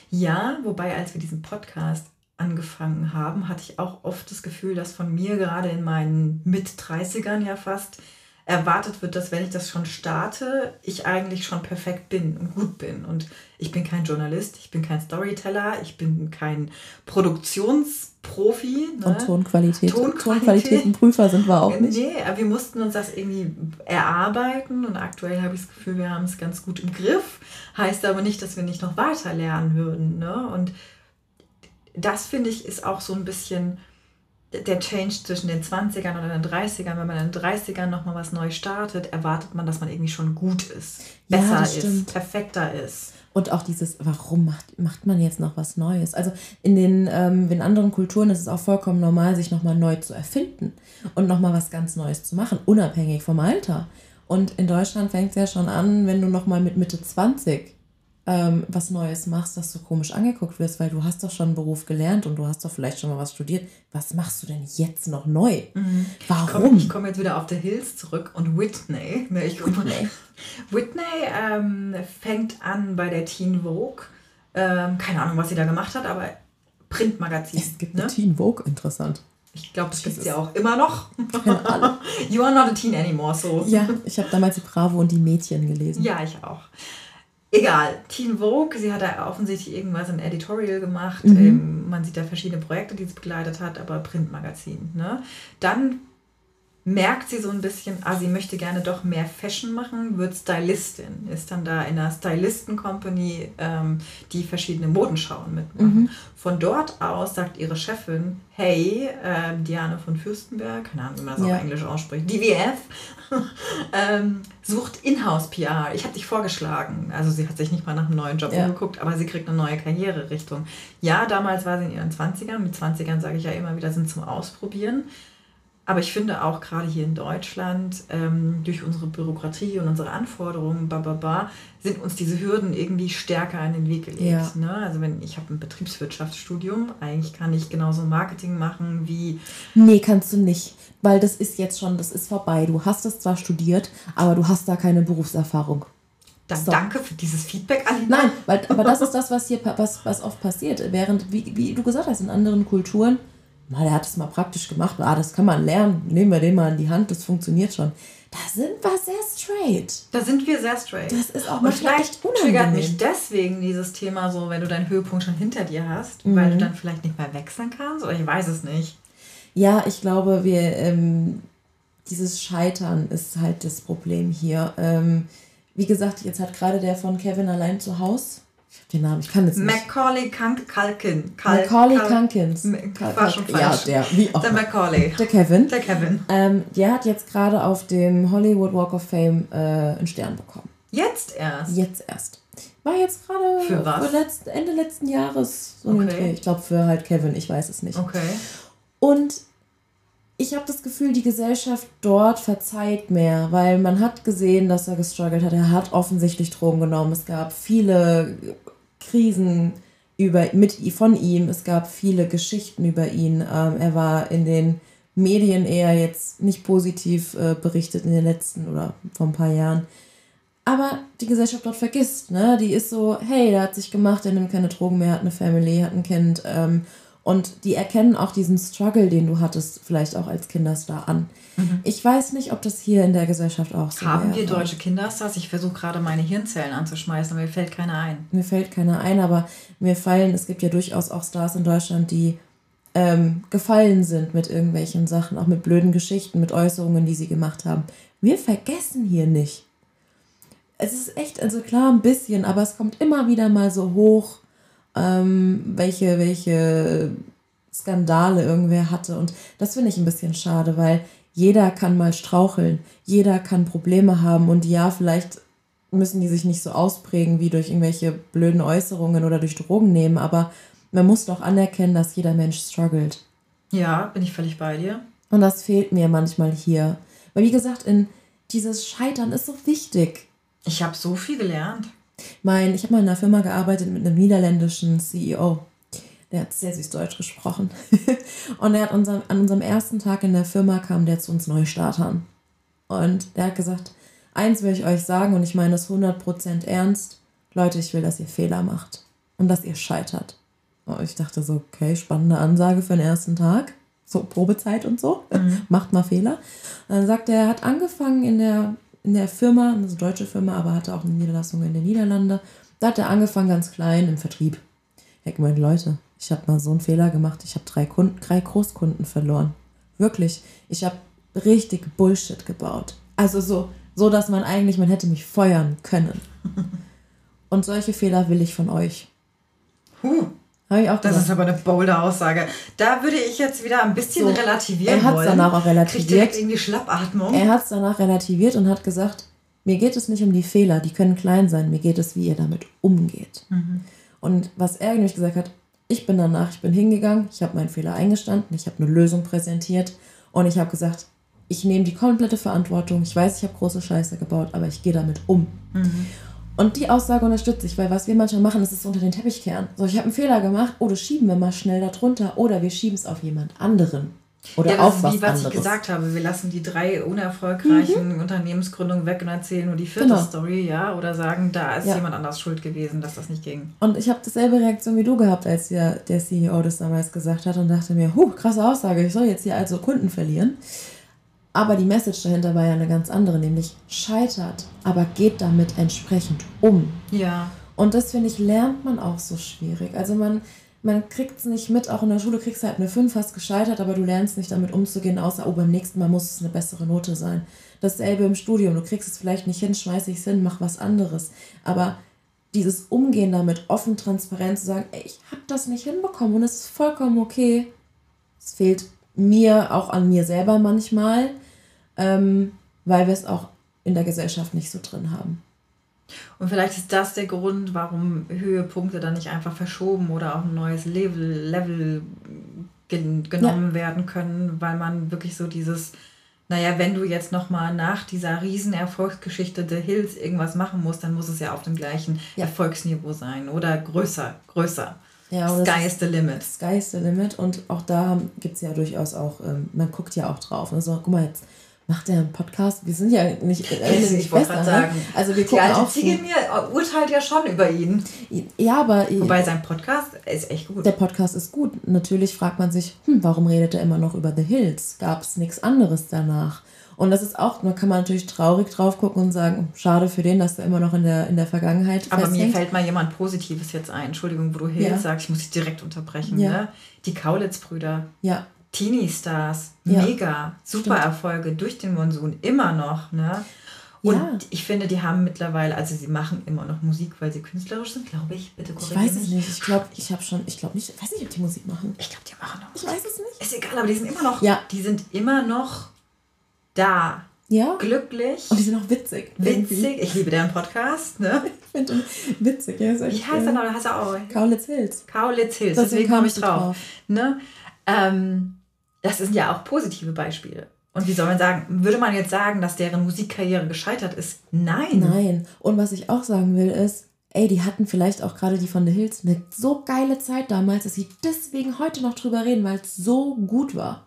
[SPEAKER 2] Ja, wobei als wir diesen Podcast angefangen haben, hatte ich auch oft das Gefühl, dass von mir gerade in meinen Mit-30ern ja fast erwartet wird, dass wenn ich das schon starte, ich eigentlich schon perfekt bin und gut bin. Und ich bin kein Journalist, ich bin kein Storyteller, ich bin kein Produktionsprofi. Ne? Und Tonqualität. Tonqualität. Tonqualitätenprüfer sind wir auch nicht. Nee, aber wir mussten uns das irgendwie erarbeiten und aktuell habe ich das Gefühl, wir haben es ganz gut im Griff. Heißt aber nicht, dass wir nicht noch weiter lernen würden. Ne? Und das finde ich ist auch so ein bisschen der Change zwischen den 20ern oder den 30ern. Wenn man in den 30ern nochmal was neu startet, erwartet man, dass man irgendwie schon gut ist, besser ja, ist, perfekter ist.
[SPEAKER 1] Und auch dieses, warum macht, macht man jetzt noch was Neues? Also in den ähm, in anderen Kulturen ist es auch vollkommen normal, sich nochmal neu zu erfinden und nochmal was ganz Neues zu machen, unabhängig vom Alter. Und in Deutschland fängt es ja schon an, wenn du nochmal mit Mitte 20 ähm, was Neues machst, dass du komisch angeguckt wirst, weil du hast doch schon einen Beruf gelernt und du hast doch vielleicht schon mal was studiert. Was machst du denn jetzt noch neu? Mhm.
[SPEAKER 2] Warum? Ich komme komm jetzt wieder auf The Hills zurück und Whitney. Ne, ich Whitney. Whitney ähm, fängt an bei der Teen Vogue. Ähm, keine Ahnung, was sie da gemacht hat, aber Printmagazin.
[SPEAKER 1] Es gibt ne? Teen Vogue, interessant.
[SPEAKER 2] Ich glaube, es gibt sie ja auch immer noch. you are not a teen anymore, so.
[SPEAKER 1] Ja, ich habe damals die Bravo und die Mädchen gelesen.
[SPEAKER 2] Ja, ich auch. Egal, Teen Vogue, sie hat da offensichtlich irgendwas im Editorial gemacht. Mhm. Ähm, man sieht da verschiedene Projekte, die sie begleitet hat, aber Printmagazin. Ne? Dann merkt sie so ein bisschen, ah, sie möchte gerne doch mehr Fashion machen, wird Stylistin, ist dann da in einer Stylisten-Company, ähm, die verschiedene Modenschauen mitmachen. Mhm. Von dort aus sagt ihre Chefin, hey, äh, Diane von Fürstenberg, keine Ahnung, wie man das ja. auf Englisch ausspricht, DVF, ähm, sucht Inhouse-PR. Ich habe dich vorgeschlagen. Also sie hat sich nicht mal nach einem neuen Job ja. umgeguckt, aber sie kriegt eine neue Karriererichtung. Ja, damals war sie in ihren 20ern. Mit 20ern sage ich ja immer wieder, sind zum Ausprobieren. Aber ich finde auch gerade hier in Deutschland, ähm, durch unsere Bürokratie und unsere Anforderungen, bababa, sind uns diese Hürden irgendwie stärker in den Weg gelegt. Ja. Ne? Also wenn ich habe ein Betriebswirtschaftsstudium, eigentlich kann ich genauso Marketing machen wie.
[SPEAKER 1] Nee, kannst du nicht. Weil das ist jetzt schon, das ist vorbei. Du hast es zwar studiert, aber du hast da keine Berufserfahrung.
[SPEAKER 2] Dann so. danke für dieses Feedback,
[SPEAKER 1] Alina. Nein, weil, aber das ist das, was hier was, was oft passiert. Während, wie, wie du gesagt hast, in anderen Kulturen na, der hat es mal praktisch gemacht. Ah, das kann man lernen. Nehmen wir den mal in die Hand, das funktioniert schon. Da sind wir sehr straight.
[SPEAKER 2] Da sind wir sehr straight. Das ist auch mal vielleicht triggert mich deswegen dieses Thema so, wenn du deinen Höhepunkt schon hinter dir hast, mhm. weil du dann vielleicht nicht mehr wechseln kannst oder ich weiß es nicht.
[SPEAKER 1] Ja, ich glaube, wir ähm, dieses Scheitern ist halt das Problem hier. Ähm, wie gesagt, jetzt hat gerade der von Kevin allein zu Hause den Namen, ich kann jetzt
[SPEAKER 2] nicht. Macaulay Culkin. Macaulay Culkins.
[SPEAKER 1] War schon falsch. Ja, der, wie auch. Der Macaulay. Der Kevin. Der Kevin. Ähm, der hat jetzt gerade auf dem Hollywood Walk of Fame äh, einen Stern bekommen.
[SPEAKER 2] Jetzt erst?
[SPEAKER 1] Jetzt erst. War jetzt gerade für was? Für letzt, Ende letzten Jahres so okay. Ich glaube für halt Kevin, ich weiß es nicht. Okay. Und ich habe das Gefühl, die Gesellschaft dort verzeiht mehr, weil man hat gesehen, dass er gestruggelt hat. Er hat offensichtlich Drogen genommen. Es gab viele Krisen über, mit, von ihm. Es gab viele Geschichten über ihn. Ähm, er war in den Medien eher jetzt nicht positiv äh, berichtet in den letzten oder vor ein paar Jahren. Aber die Gesellschaft dort vergisst, ne? Die ist so, hey, der hat sich gemacht, der nimmt keine Drogen mehr, hat eine Family, hat ein Kind. Ähm, und die erkennen auch diesen Struggle, den du hattest, vielleicht auch als Kinderstar an. Mhm. Ich weiß nicht, ob das hier in der Gesellschaft auch so
[SPEAKER 2] ist. Haben wäre. wir deutsche Kinderstars? Ich versuche gerade meine Hirnzellen anzuschmeißen, aber mir fällt keiner ein.
[SPEAKER 1] Mir fällt keiner ein, aber mir fallen, es gibt ja durchaus auch Stars in Deutschland, die ähm, gefallen sind mit irgendwelchen Sachen, auch mit blöden Geschichten, mit Äußerungen, die sie gemacht haben. Wir vergessen hier nicht. Es ist echt, also klar ein bisschen, aber es kommt immer wieder mal so hoch, ähm, welche, welche Skandale irgendwer hatte. Und das finde ich ein bisschen schade, weil jeder kann mal straucheln, jeder kann Probleme haben und ja, vielleicht müssen die sich nicht so ausprägen wie durch irgendwelche blöden Äußerungen oder durch Drogen nehmen, aber man muss doch anerkennen, dass jeder Mensch struggelt.
[SPEAKER 2] Ja, bin ich völlig bei dir.
[SPEAKER 1] Und das fehlt mir manchmal hier. Weil wie gesagt, in dieses Scheitern ist so wichtig.
[SPEAKER 2] Ich habe so viel gelernt.
[SPEAKER 1] Mein, ich habe mal in einer Firma gearbeitet mit einem niederländischen CEO. Der hat sehr süß Deutsch gesprochen. und er hat unser, an unserem ersten Tag in der Firma kam der zu uns Neustartern. Und der hat gesagt, eins will ich euch sagen und ich meine das 100% ernst. Leute, ich will, dass ihr Fehler macht und dass ihr scheitert. Oh, ich dachte so, okay, spannende Ansage für den ersten Tag. So Probezeit und so. Mhm. Macht mal Fehler. Und dann sagt er, er hat angefangen in der, in der Firma, eine deutsche Firma, aber hatte auch eine Niederlassung in den Niederlanden. Da hat er angefangen ganz klein im Vertrieb. Ich habe gemeint, Leute, ich habe mal so einen Fehler gemacht. Ich habe drei, Kunden, drei Großkunden verloren. Wirklich. Ich habe richtig Bullshit gebaut. Also so, so, dass man eigentlich, man hätte mich feuern können. Und solche Fehler will ich von euch.
[SPEAKER 2] Huh. Habe ich auch gesagt. Das ist aber eine bolde Aussage. Da würde ich jetzt wieder ein bisschen so, relativieren er wollen. Er hat es danach auch relativiert. direkt
[SPEAKER 1] irgendwie Schnappatmung. Er hat es danach relativiert und hat gesagt, mir geht es nicht um die Fehler, die können klein sein, mir geht es, wie ihr damit umgeht. Mhm. Und was er nämlich gesagt hat, ich bin danach, ich bin hingegangen, ich habe meinen Fehler eingestanden, ich habe eine Lösung präsentiert und ich habe gesagt, ich nehme die komplette Verantwortung. Ich weiß, ich habe große Scheiße gebaut, aber ich gehe damit um. Mhm. Und die Aussage unterstütze ich, weil was wir manchmal machen, ist es unter den Teppich kehren. So, ich habe einen Fehler gemacht, oder schieben wir mal schnell darunter, oder wir schieben es auf jemand anderen. Oder
[SPEAKER 2] ja, auf ist wie, was anderes. ich gesagt habe. Wir lassen die drei unerfolgreichen mhm. Unternehmensgründungen weg und erzählen nur die vierte genau. Story, ja, oder sagen, da ist ja. jemand anders schuld gewesen, dass das nicht ging.
[SPEAKER 1] Und ich habe dieselbe Reaktion wie du gehabt, als der, der CEO das damals gesagt hat und dachte mir, huh, krasse Aussage, ich soll jetzt hier also Kunden verlieren. Aber die Message dahinter war ja eine ganz andere, nämlich scheitert, aber geht damit entsprechend um. Ja. Und das, finde ich, lernt man auch so schwierig. Also man, man kriegt es nicht mit, auch in der Schule kriegst du halt eine 5, hast gescheitert, aber du lernst nicht damit umzugehen, außer, oh, beim nächsten Mal muss es eine bessere Note sein. Dasselbe im Studium, du kriegst es vielleicht nicht hin, schmeiß es hin, mach was anderes. Aber dieses Umgehen damit, offen, transparent zu sagen, ey, ich habe das nicht hinbekommen und es ist vollkommen okay. Es fehlt mir, auch an mir selber manchmal ähm, weil wir es auch in der Gesellschaft nicht so drin haben.
[SPEAKER 2] Und vielleicht ist das der Grund, warum Höhepunkte dann nicht einfach verschoben oder auf ein neues Level, Level gen genommen ja. werden können, weil man wirklich so dieses, naja, wenn du jetzt nochmal nach dieser riesen Erfolgsgeschichte The Hills irgendwas machen musst, dann muss es ja auf dem gleichen ja. Erfolgsniveau sein oder größer, größer. Ja,
[SPEAKER 1] Sky is the limit. Sky is the limit und auch da gibt es ja durchaus auch, ähm, man guckt ja auch drauf. Also guck mal jetzt, macht er einen Podcast? Wir sind ja nicht, äh, nicht ich
[SPEAKER 2] gerade sagen. Also wir gucken Die alte auch Ziege mir urteilt ja schon über ihn. Ja, aber... Wobei sein Podcast ist echt gut.
[SPEAKER 1] Der Podcast ist gut. Natürlich fragt man sich, hm, warum redet er immer noch über The Hills? Gab es nichts anderes danach? Und das ist auch, da kann man natürlich traurig drauf gucken und sagen, schade für den, dass er immer noch in der, in der Vergangenheit
[SPEAKER 2] Aber festhängt. mir fällt mal jemand Positives jetzt ein. Entschuldigung, wo du Hills ja. sagst, ich muss dich direkt unterbrechen. Ja. Ne? Die Kaulitz-Brüder. Ja. Teenie-Stars, ja. mega, super Stimmt. Erfolge durch den Monsun, immer noch. Ne? Und ja. ich finde, die haben mittlerweile, also sie machen immer noch Musik, weil sie künstlerisch sind, glaube ich. Bitte
[SPEAKER 1] korrigiere Ich weiß es nicht. Ich glaube, ich habe schon, ich glaube nicht, ich weiß nicht, ob die Musik machen.
[SPEAKER 2] Ich glaube, die machen
[SPEAKER 1] noch. Ich weiß es nicht.
[SPEAKER 2] Ist egal, aber die sind immer noch, ja. die sind immer noch da. Ja. Glücklich.
[SPEAKER 1] Und die sind auch witzig.
[SPEAKER 2] Witzig. Irgendwie. Ich liebe deren Podcast. Ne? ich finde ihn witzig. Ja, Wie heißt der noch? Heißt er auch. Kaulitz Hills. Kaulitz Hills. Deswegen komme ich drauf. drauf. Ne? Ähm, das sind ja auch positive Beispiele. Und wie soll man sagen, würde man jetzt sagen, dass deren Musikkarriere gescheitert ist? Nein.
[SPEAKER 1] Nein. Und was ich auch sagen will, ist, ey, die hatten vielleicht auch gerade die von The Hills eine so geile Zeit damals, dass sie deswegen heute noch drüber reden, weil es so gut war.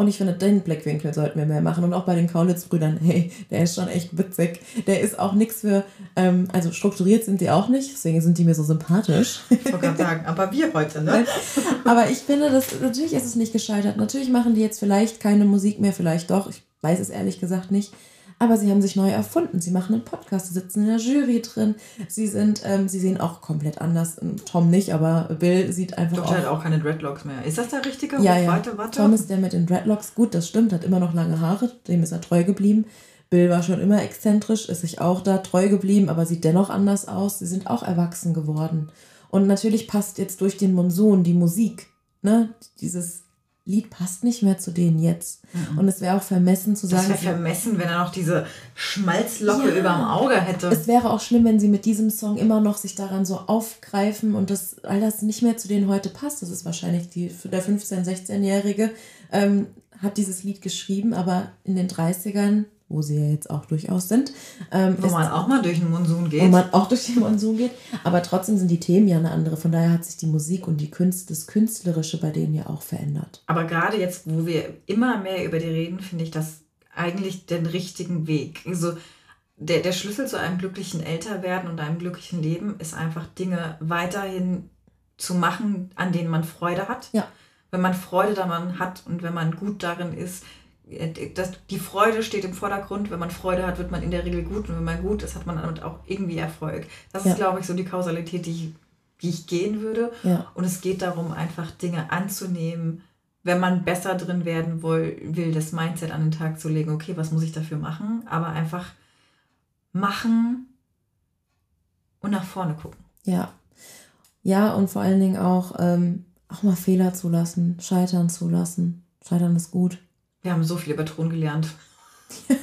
[SPEAKER 1] Und ich finde, den Blickwinkel sollten wir mehr machen. Und auch bei den Kaulitz-Brüdern, hey, der ist schon echt witzig. Der ist auch nichts für, ähm, also strukturiert sind die auch nicht, deswegen sind die mir so sympathisch.
[SPEAKER 2] Ich wollte gerade sagen, aber wir heute, ne?
[SPEAKER 1] aber ich finde, das, natürlich ist es nicht gescheitert. Natürlich machen die jetzt vielleicht keine Musik mehr, vielleicht doch. Ich weiß es ehrlich gesagt nicht. Aber sie haben sich neu erfunden. Sie machen einen Podcast, sie sitzen in der Jury drin. Sie sind, ähm, sie sehen auch komplett anders. Tom nicht, aber Bill sieht einfach
[SPEAKER 2] Doch,
[SPEAKER 1] auch.
[SPEAKER 2] hat auch keine Dreadlocks mehr. Ist das der richtige?
[SPEAKER 1] Ja, ja.
[SPEAKER 2] Warte, warte.
[SPEAKER 1] Tom ist der mit den Dreadlocks. Gut, das stimmt, hat immer noch lange Haare. Dem ist er treu geblieben. Bill war schon immer exzentrisch, ist sich auch da treu geblieben, aber sieht dennoch anders aus. Sie sind auch erwachsen geworden. Und natürlich passt jetzt durch den Monsun die Musik. Ne? Dieses Lied passt nicht mehr zu denen jetzt. Mhm. Und es wäre auch vermessen zu sagen.
[SPEAKER 2] Es wäre vermessen, wenn er noch diese Schmalzlocke ja. über dem Auge hätte.
[SPEAKER 1] Es wäre auch schlimm, wenn sie mit diesem Song immer noch sich daran so aufgreifen und das all das nicht mehr zu denen heute passt. Das ist wahrscheinlich die, der 15-, 16-Jährige ähm, hat dieses Lied geschrieben, aber in den 30ern wo sie ja jetzt auch durchaus sind.
[SPEAKER 2] Ähm, wo man auch mal durch den Monsun geht.
[SPEAKER 1] Wo man auch durch den Monsun geht. Aber trotzdem sind die Themen ja eine andere. Von daher hat sich die Musik und die Künste, das Künstlerische bei denen ja auch verändert.
[SPEAKER 2] Aber gerade jetzt, wo wir immer mehr über die reden, finde ich das eigentlich den richtigen Weg. Also der, der Schlüssel zu einem glücklichen Älterwerden und einem glücklichen Leben ist einfach Dinge weiterhin zu machen, an denen man Freude hat. Ja. Wenn man Freude daran hat und wenn man gut darin ist, das, die Freude steht im Vordergrund. Wenn man Freude hat, wird man in der Regel gut. Und wenn man gut ist, hat man damit auch irgendwie Erfolg. Das ja. ist, glaube ich, so die Kausalität, die ich, die ich gehen würde. Ja. Und es geht darum, einfach Dinge anzunehmen, wenn man besser drin werden will, will, das Mindset an den Tag zu legen. Okay, was muss ich dafür machen? Aber einfach machen und nach vorne gucken.
[SPEAKER 1] Ja. Ja, und vor allen Dingen auch, ähm, auch mal Fehler zulassen, scheitern zulassen. Scheitern ist gut.
[SPEAKER 2] Wir haben so viel über Ton gelernt.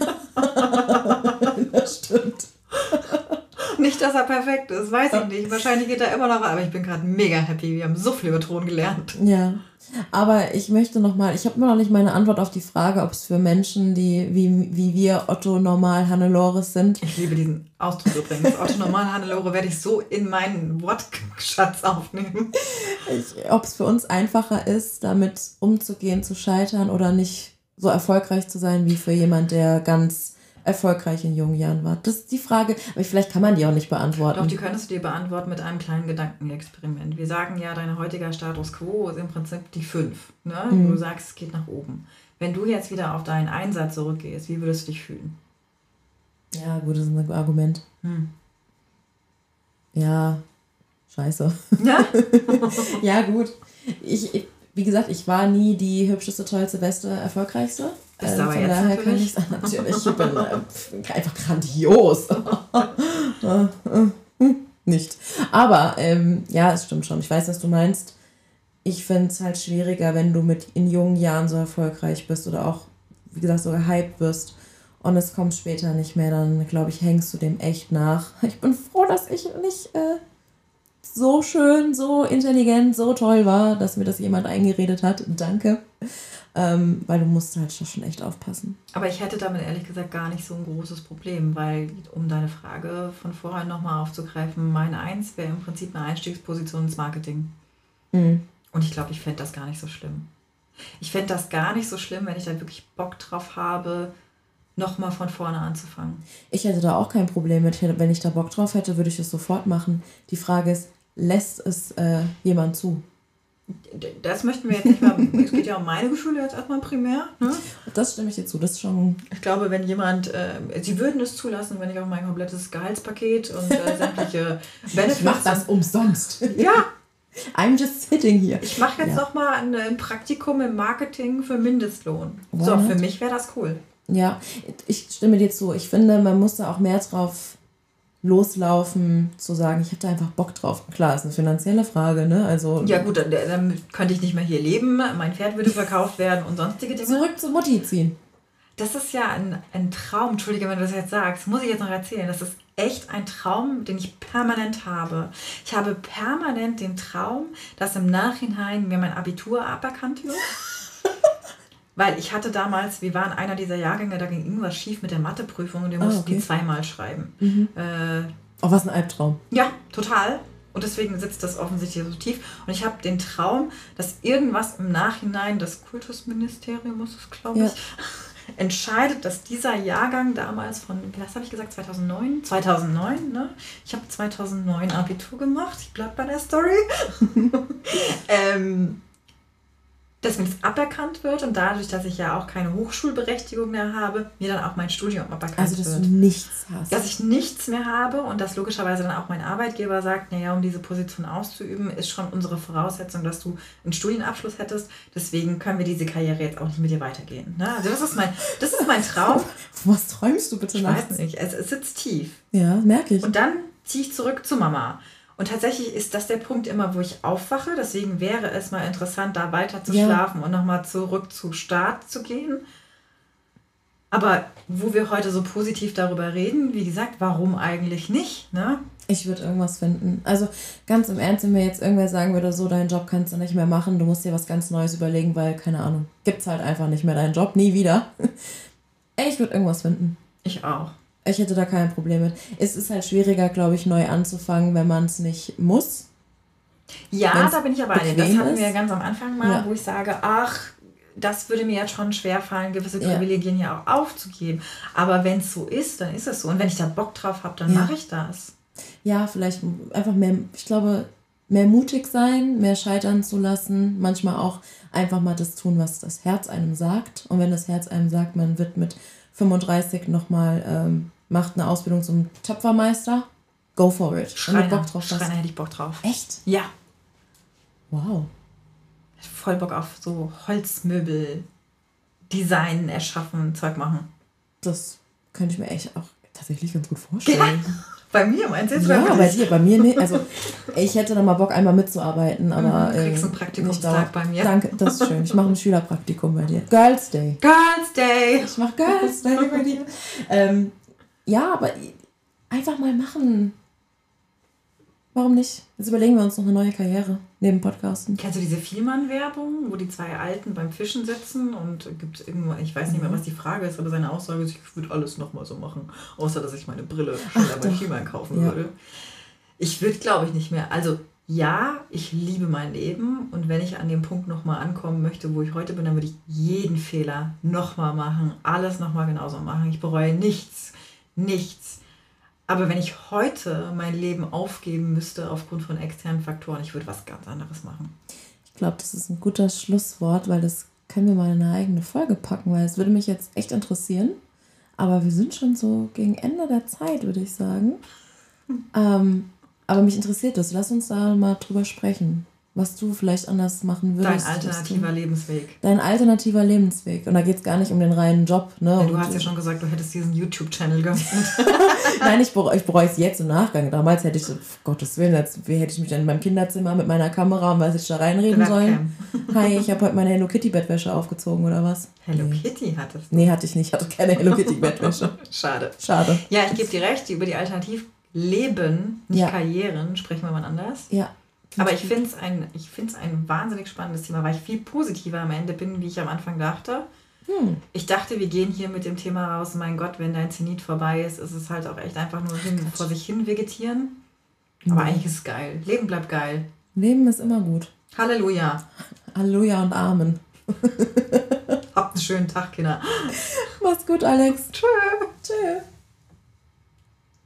[SPEAKER 1] das stimmt.
[SPEAKER 2] Nicht, dass er perfekt ist, weiß ich nicht. Wahrscheinlich geht er immer noch, aber ich bin gerade mega happy. Wir haben so viel über Ton gelernt.
[SPEAKER 1] Ja, aber ich möchte nochmal, ich habe immer noch nicht meine Antwort auf die Frage, ob es für Menschen, die wie, wie wir Otto Normal Hannelores sind.
[SPEAKER 2] Ich liebe diesen Ausdruck übrigens. Otto Normal Hannelore werde ich so in meinen Wortschatz aufnehmen.
[SPEAKER 1] Ob es für uns einfacher ist, damit umzugehen, zu scheitern oder nicht so erfolgreich zu sein wie für jemand, der ganz erfolgreich in jungen Jahren war? Das ist die Frage, aber vielleicht kann man die auch nicht beantworten.
[SPEAKER 2] Doch, die könntest du dir beantworten mit einem kleinen Gedankenexperiment. Wir sagen ja, dein heutiger Status quo ist im Prinzip die 5, ne? Mhm. du sagst, es geht nach oben. Wenn du jetzt wieder auf deinen Einsatz zurückgehst, wie würdest du dich fühlen?
[SPEAKER 1] Ja, gut, das ist ein Argument. Hm. Ja, scheiße. Ja? ja, gut. Ich, ich wie gesagt, ich war nie die hübscheste, tollste, beste, erfolgreichste. Bist ähm, aber von jetzt daher natürlich. kann ich natürlich, ich bin äh, einfach grandios. Nicht. Aber ähm, ja, es stimmt schon. Ich weiß, was du meinst. Ich finde es halt schwieriger, wenn du mit in jungen Jahren so erfolgreich bist oder auch, wie gesagt, so gehypt wirst und es kommt später nicht mehr, dann glaube ich, hängst du dem echt nach. Ich bin froh, dass ich nicht äh, so schön, so intelligent, so toll war, dass mir das jemand eingeredet hat. Danke. Ähm, weil du musst halt schon echt aufpassen.
[SPEAKER 2] Aber ich hätte damit ehrlich gesagt gar nicht so ein großes Problem, weil, um deine Frage von vorhin nochmal aufzugreifen, meine Eins wäre im Prinzip eine Einstiegsposition ins Marketing. Mhm. Und ich glaube, ich fände das gar nicht so schlimm. Ich fände das gar nicht so schlimm, wenn ich da wirklich Bock drauf habe, nochmal von vorne anzufangen.
[SPEAKER 1] Ich hätte da auch kein Problem mit. Wenn ich da Bock drauf hätte, würde ich das sofort machen. Die Frage ist, lässt es äh, jemand zu?
[SPEAKER 2] Das möchten wir jetzt nicht mal. es geht ja um meine Gefühle jetzt erstmal primär. Ne?
[SPEAKER 1] Das stimme ich dir zu. Das ist schon.
[SPEAKER 2] Ich glaube, wenn jemand, äh, sie würden es zulassen, wenn ich auch mein komplettes Gehaltspaket und äh, sämtliche
[SPEAKER 1] Benefits. Ich mache das umsonst. Ja. I'm just sitting here.
[SPEAKER 2] Ich mache jetzt ja. noch mal ein, ein, Praktikum im Marketing für Mindestlohn. What? So, für mich wäre das cool.
[SPEAKER 1] Ja, ich stimme dir zu. Ich finde, man muss da auch mehr drauf loslaufen, zu sagen, ich habe da einfach Bock drauf. Klar, ist eine finanzielle Frage, ne? Also,
[SPEAKER 2] ja gut, dann, dann könnte ich nicht mehr hier leben, mein Pferd würde verkauft werden und sonstige Dinge.
[SPEAKER 1] Zurück zu Mutti ziehen.
[SPEAKER 2] Das ist ja ein, ein Traum, entschuldige, wenn du das jetzt sagst, muss ich jetzt noch erzählen. Das ist echt ein Traum, den ich permanent habe. Ich habe permanent den Traum, dass im Nachhinein mir mein Abitur aberkannt wird. Weil ich hatte damals, wir waren einer dieser Jahrgänge, da ging irgendwas schief mit der Matheprüfung und wir
[SPEAKER 1] Ah,
[SPEAKER 2] mussten
[SPEAKER 1] okay.
[SPEAKER 2] die zweimal schreiben. Äh,
[SPEAKER 1] Oh, was ein Albtraum.
[SPEAKER 2] ja, total. Und deswegen sitzt das offensichtlich so tief. Und ich habe den Traum, dass irgendwas im Nachhinein, das Kultusministerium muss es, glaube
[SPEAKER 1] Ja.
[SPEAKER 2] ich, entscheidet, dass dieser Jahrgang damals von, was habe ich gesagt, 2009? 2009, ne? Ich habe 2009 Abitur gemacht. Ich bleibe bei der Story. ähm, dass mir das aberkannt wird und dadurch, dass ich ja auch keine Hochschulberechtigung mehr habe, mir dann auch mein Studium aberkannt
[SPEAKER 1] Also, dass
[SPEAKER 2] wird
[SPEAKER 1] du nichts hast.
[SPEAKER 2] dass ich nichts mehr habe und dass logischerweise dann auch mein Arbeitgeber sagt, naja, um diese Position auszuüben, ist schon unsere Voraussetzung, dass du einen Studienabschluss hättest. Deswegen können wir diese Karriere jetzt auch nicht mit dir weitergehen. Ne? Also das ist mein, das ist mein Traum.
[SPEAKER 1] Was träumst du bitte
[SPEAKER 2] Ich
[SPEAKER 1] nachts?
[SPEAKER 2] weiß nicht, es, es sitzt tief.
[SPEAKER 1] Ja, merke ich.
[SPEAKER 2] Und dann ziehe ich zurück zu Mama. Und tatsächlich ist das der Punkt immer, wo ich aufwache. Deswegen wäre es mal interessant, da weiter zu
[SPEAKER 1] Ja.
[SPEAKER 2] schlafen und nochmal zurück zu Start zu gehen. Aber wo wir heute so positiv darüber reden, wie gesagt, warum eigentlich nicht? Ne?
[SPEAKER 1] Ich würde irgendwas finden. Also ganz im Ernst, wenn mir jetzt irgendwer sagen würde, so deinen Job kannst du nicht mehr machen, du musst dir was ganz Neues überlegen, weil, keine Ahnung, gibt's halt einfach nicht mehr deinen Job, nie wieder. Ich würde irgendwas finden.
[SPEAKER 2] Ich auch.
[SPEAKER 1] Ich hätte da kein Problem mit. Es ist halt schwieriger, glaube ich, neu anzufangen, wenn man es nicht muss.
[SPEAKER 2] Ja,
[SPEAKER 1] Wenn's
[SPEAKER 2] da bin ich aber bei dir. Das hatten wir ja ganz am Anfang mal,
[SPEAKER 1] Ja.
[SPEAKER 2] wo ich sage, ach, das würde mir jetzt schon schwerfallen, gewisse
[SPEAKER 1] Ja.
[SPEAKER 2] Privilegien ja auch aufzugeben. Aber wenn es so ist, dann ist es so. Und wenn ich da Bock drauf habe, dann
[SPEAKER 1] Ja.
[SPEAKER 2] mache ich das.
[SPEAKER 1] Ja, vielleicht einfach mehr, ich glaube, mehr mutig sein, mehr scheitern zu lassen, manchmal auch einfach mal das tun, was das Herz einem sagt. Und wenn das Herz einem sagt, man wird mit 35 nochmal, ähm, macht eine Ausbildung zum Töpfermeister, go for it.
[SPEAKER 2] Schreiner,
[SPEAKER 1] Bock drauf.
[SPEAKER 2] Schreiner hätte ich Bock drauf.
[SPEAKER 1] Echt?
[SPEAKER 2] Ja,
[SPEAKER 1] Wow.
[SPEAKER 2] voll Bock auf so Holzmöbel, Design, erschaffen, Zeug machen.
[SPEAKER 1] Das könnte ich mir echt auch tatsächlich ganz gut vorstellen.
[SPEAKER 2] Bei mir meinst du jetzt?
[SPEAKER 1] Ja, bei dir, bei mir nicht. Also ich hätte da mal Bock, einmal mitzuarbeiten, aber.
[SPEAKER 2] Mhm, du kriegst
[SPEAKER 1] äh,
[SPEAKER 2] einen Praktikumstag bei mir.
[SPEAKER 1] Danke, das ist schön. Ich mache ein Schülerpraktikum bei dir. Girls Day.
[SPEAKER 2] Girls Day!
[SPEAKER 1] Ich mache Girls Day bei dir. Ähm, ja, aber einfach mal machen. Warum nicht? Jetzt überlegen wir uns noch eine neue Karriere neben Podcasten.
[SPEAKER 2] Kennst du diese Vielmann-Werbung, wo die zwei Alten beim Fischen sitzen und gibt irgendwo, ich weiß nicht mehr, was die Frage ist, aber seine Aussage ist, ich würde alles nochmal so machen, außer dass ich meine Brille schneller bei. Vielmann kaufen
[SPEAKER 1] Ja.
[SPEAKER 2] würde. Ich würde, glaube ich, nicht mehr. Also ja, ich liebe mein Leben und wenn ich an dem Punkt nochmal ankommen möchte, wo ich heute bin, dann würde ich jeden Fehler nochmal machen, alles nochmal genauso machen. Ich bereue nichts, nichts. Aber wenn ich heute mein Leben aufgeben müsste aufgrund von externen Faktoren, ich würde was ganz anderes machen.
[SPEAKER 1] Ich glaube, das ist ein guter Schlusswort, weil das können wir mal in eine eigene Folge packen, weil es würde mich jetzt echt interessieren. Aber wir sind schon so gegen Ende der Zeit, würde ich sagen. Ähm, aber mich interessiert das. Lass uns da mal drüber sprechen, was du vielleicht anders machen
[SPEAKER 2] Dein
[SPEAKER 1] würdest. was
[SPEAKER 2] alternativer Lebensweg.
[SPEAKER 1] Dein alternativer Lebensweg. Und da geht es gar nicht um den reinen Job. Ne?
[SPEAKER 2] Ja,
[SPEAKER 1] Und-
[SPEAKER 2] du hast ja schon gesagt, du hättest diesen YouTube-Channel geöffnet.
[SPEAKER 1] Nein, ich bereue, ich bereue es jetzt im Nachgang. Damals hätte ich, so, auf Gottes Willen, als wie hätte ich mich dann in meinem Kinderzimmer mit meiner Kamera und was ich da reinreden sollen. Hi, ich habe heute meine Hello Kitty Bettwäsche aufgezogen oder was?
[SPEAKER 2] Hello
[SPEAKER 1] nee.
[SPEAKER 2] Kitty hattest du.
[SPEAKER 1] Nee, hatte ich nicht. Ich hatte keine Hello Kitty Bettwäsche.
[SPEAKER 2] Schade.
[SPEAKER 1] Schade.
[SPEAKER 2] Ja, ich gebe dir recht, über die Alternativleben, nicht
[SPEAKER 1] Ja.
[SPEAKER 2] Karrieren, sprechen wir mal anders.
[SPEAKER 1] Ja.
[SPEAKER 2] Aber ich finde es ein, ich ein wahnsinnig spannendes Thema, weil ich viel positiver am Ende bin, wie ich am Anfang dachte.
[SPEAKER 1] Hm.
[SPEAKER 2] Ich dachte, wir gehen hier mit dem Thema raus, mein Gott, wenn dein Zenit vorbei ist, ist es halt auch echt einfach nur hin, vor sich hin vegetieren. Aber
[SPEAKER 1] Nee.
[SPEAKER 2] eigentlich ist es geil. Leben bleibt geil.
[SPEAKER 1] Leben ist immer gut.
[SPEAKER 2] Halleluja.
[SPEAKER 1] Halleluja und Amen.
[SPEAKER 2] Habt einen schönen Tag, Kinder.
[SPEAKER 1] Mach's gut, Alex.
[SPEAKER 2] Tschüss.